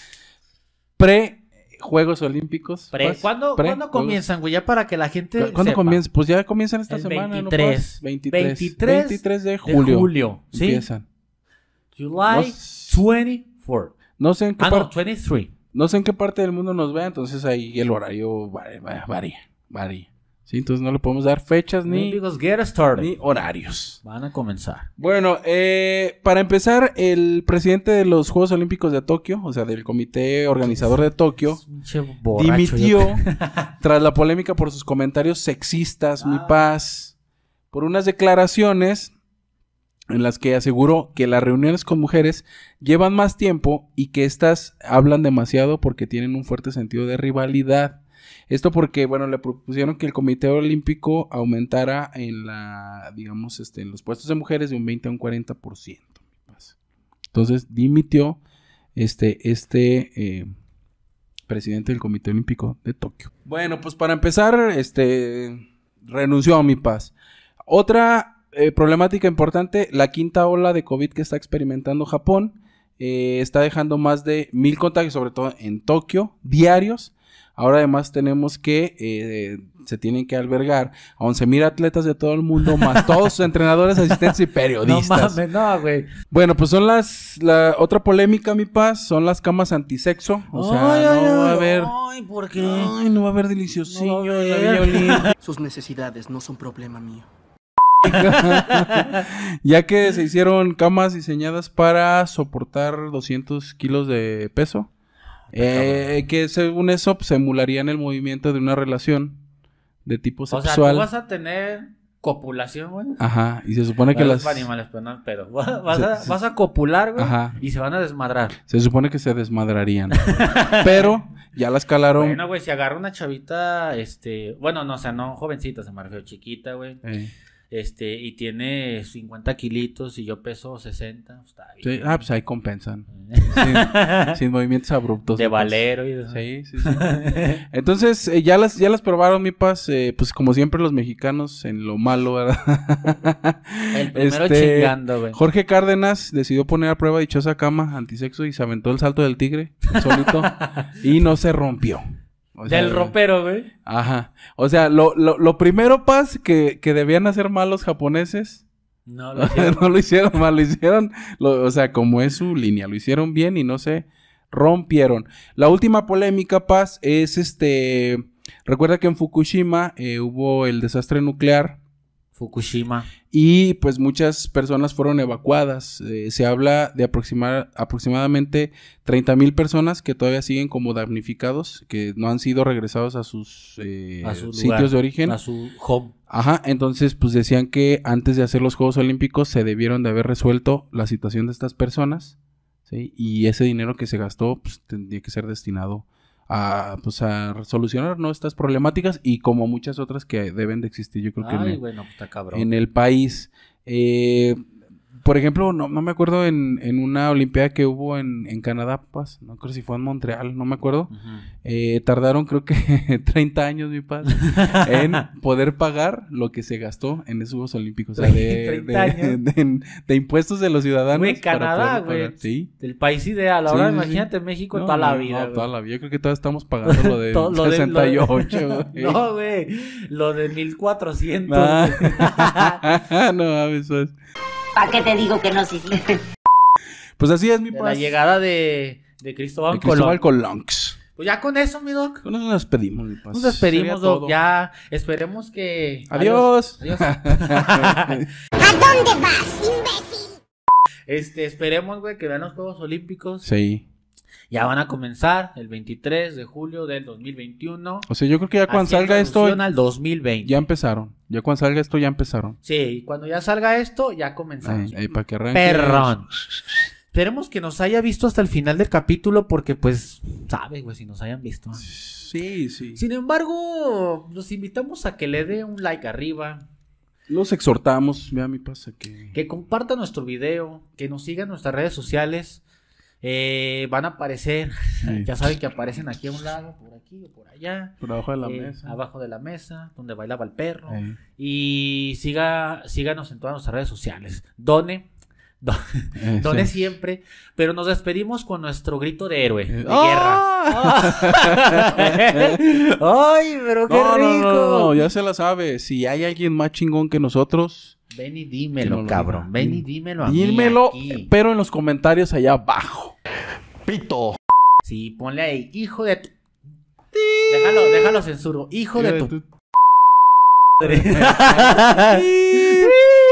pre-Juegos Olímpicos. Pre- ¿Cuándo, pre- ¿cuándo Juegos- comienzan, güey? Ya para que la gente. ¿Cu- ¿Cuándo sepa. comienzan? Pues ya comienzan esta El semana, ¿no? 23. Paz? 23. 23 23 de De julio. julio. ¿sí? Empiezan. July No- 24. No sé en qué Ah, no, parte. 23. No sé en qué parte del mundo nos vea, entonces ahí el horario varía, varía, varía. Sí, entonces no le podemos dar fechas ni, horarios. Van a comenzar. Bueno, eh, para empezar, el presidente de los Juegos Olímpicos de Tokio, o sea, del comité organizador de Tokio, borracho, dimitió tras la polémica por sus comentarios sexistas, mi Ah. paz, por unas declaraciones en las que aseguró que las reuniones con mujeres llevan más tiempo y que éstas hablan demasiado porque tienen un fuerte sentido de rivalidad. Esto porque, bueno, le propusieron que el Comité Olímpico aumentara en la, digamos, este, en los puestos de mujeres de un 20 a un 40%. mi paz. Entonces, dimitió este, este eh, presidente del Comité Olímpico de Tokio. Bueno, pues para empezar, este, renunció a mi paz. Otra eh, problemática importante, la quinta ola de COVID que está experimentando Japón, eh, está dejando más de mil contagios, sobre todo en Tokio, diarios. Ahora además tenemos que eh, se tienen que albergar a 11 mil atletas de todo el mundo, más todos sus entrenadores, asistentes y No periodistas. mames, no, güey. Bueno, pues son las, la otra polémica, mi paz, son las camas antisexo. O sea, Ay, no ay, va a haber, Ay, ¿por qué? ay, no va a haber deliciosillo No va a haber. Sus necesidades no son problema mío. ya que se hicieron camas diseñadas para soportar 200 kilos de peso. eh, que según eso pues, emularían el movimiento de una relación de tipo O sea, sexual. tú vas a tener copulación, güey. Ajá, y se supone que Bueno, las animales, pero no, pero vas, Se- a, se- vas a copular, güey, Ajá. y se van a desmadrar. se supone que se desmadrarían. Pero ya las calaron. Bueno, güey, si agarra una chavita, este, bueno, no, o sea, no jovencita, se me refiero chiquita, güey, Eh, este, y tiene 50 kilitos y yo peso 60, pues, sí, ah, pues ahí compensan. sin, sin movimientos abruptos. de paz. valero y de Sí, sí, sí. Entonces, eh, ya las, ya las probaron, mi paz. eh, pues como siempre, los mexicanos en lo malo, ¿verdad? El primero Este, chingando, güey. Jorge Cárdenas decidió poner a prueba dichosa cama antisexo y se aventó el salto del tigre solito y no se rompió. O sea, Del ropero, güey. Ajá. O sea, lo, lo, lo primero, Paz, que, que debían hacer mal los japoneses, No, lo hicieron. no lo hicieron mal, lo hicieron, lo- o sea, como es su línea, lo hicieron bien y no se rompieron. La última polémica, Paz, es este, recuerda que en Fukushima eh, hubo el desastre nuclear Fukushima. y pues muchas personas fueron evacuadas. Eh, se habla de aproximar, aproximadamente 30 mil personas que todavía siguen como damnificados, que no han sido regresados a sus, eh, A su sitios lugar, de origen. A su home. Ajá, entonces pues decían que antes de hacer los Juegos Olímpicos se debieron de haber resuelto la situación de estas personas, ¿sí? Y ese dinero que se gastó pues tendría que ser destinado a pues a solucionar ¿no? estas problemáticas y como muchas otras que deben de existir yo creo que en pues está cabrón. en el país. Eh, por ejemplo, no, no me acuerdo en, en una Olimpiada que hubo en, en Canadá, pues, no creo si fue en Montreal, no me acuerdo. Eh, tardaron creo que 30 años, mi padre, en poder pagar lo que se gastó en esos Juegos Olímpicos. O sea, de, 30 de- años. de- de impuestos de los ciudadanos. Güey, Canadá, güey. Sí. Del país ideal. Ahora sí, sí. imagínate México No, toda la vida. no, toda la vida. Yo creo que todavía estamos pagando lo de lo de- lo de- 68, güey. No, güey. Lo de 1400. Ah. no, mames, eso es. ¿Para qué te digo que no, sí, sí? Pues así es mi de la paz. llegada de, de Cristóbal, De Cristóbal Colón. Colón. Pues ya con eso, mi doc. Con eso nos despedimos, mi paz. Nos despedimos, Sería doc. todo. Ya esperemos que. Adiós. Adiós. ¿A dónde vas, imbécil? Este, esperemos, güey, que vean los Juegos Olímpicos. Sí. Ya van a comenzar el 23 de julio del 2021. O sea, yo creo que ya cuando salga esto, al 2020. ya empezaron. Ya cuando salga esto, ya empezaron. Sí, y cuando ya salga esto, ya comenzamos. Ay, ay, para que arranque. Perrón. Esperemos que nos haya visto hasta el final del capítulo porque, pues, sabe, güey, si nos hayan visto. Sí, sí. Sin embargo, los invitamos a que le dé un like arriba, Los exhortamos, vea mi pasa que... que comparta nuestro video, que nos siga en nuestras redes sociales. Eh, van a aparecer, Sí. ya saben que aparecen aquí a un lado, por aquí o por allá. Por abajo de la eh, mesa. Abajo de la mesa, donde bailaba el perro. Y siga, síganos en todas nuestras redes sociales. Done, do- eh, done sí. siempre. Pero nos despedimos con nuestro grito de héroe, de ¡Ah! guerra. ¡Ay, pero qué no, rico! no, no, no, ya se la sabe. Si hay alguien más chingón que nosotros, Ven y dímelo, cabrón. diga. Ven y Dí- dímelo a mí dímelo, aquí. pero en los comentarios allá abajo. Sí, ponle ahí, hijo de tu... Déjalo, déjalo censuro. Hijo de tu...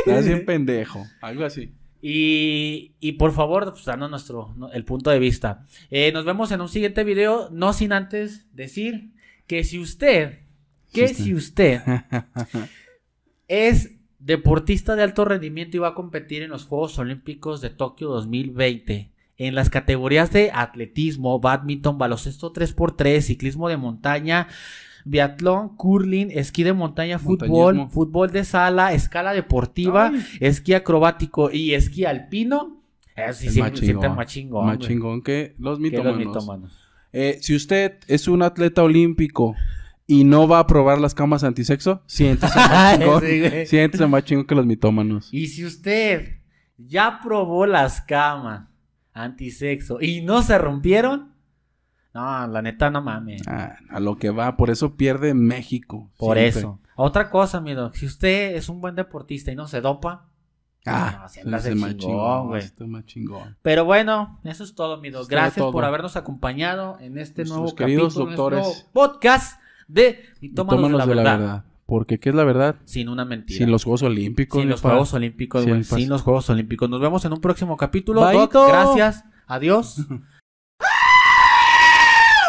Estás bien pendejo. Algo así. Y, y por favor, pues, danos nuestro, el punto de vista. Eh, nos vemos en un siguiente video, no sin antes decir que si usted, que Sí, si usted es deportista de alto rendimiento y va a competir en los Juegos Olímpicos de Tokio 2020 en las categorías de atletismo, badminton, baloncesto 3x3, ciclismo de montaña, biatlón, curling, esquí de montaña, fútbol, fútbol de sala, escala deportiva, Ay. esquí acrobático y esquí alpino. Eso sí, El sí, más se siente chingón. más chingón. Más güey, chingón que los que los mitómanos. mitómanos. Eh, si usted es un atleta olímpico y no va a probar las camas antisexo, siéntese más chingón. Sí, siéntese más chingón que los mitómanos. Y si usted ya probó las camas antisexo y no se rompieron, no, la neta no mames. Ah, a lo que va, por eso pierde México. Por siempre. eso. Otra cosa, mi doc, si usted es un buen deportista y no se dopa, Ah, no, siéntase más chingón, güey. más chingón. Pero bueno, eso es todo, era Gracias todo. por habernos acompañado en este Nuestros nuevo capítulo, en este nuevo podcast de Mitómanos Mitómanos de la, verdad. Porque, ¿qué es la verdad? Sin una mentira. Sin los Juegos Olímpicos. Sin los pa. Juegos Olímpicos, Sin güey. Sin los Juegos Olímpicos. Nos vemos en un próximo capítulo. Doc, gracias. Adiós.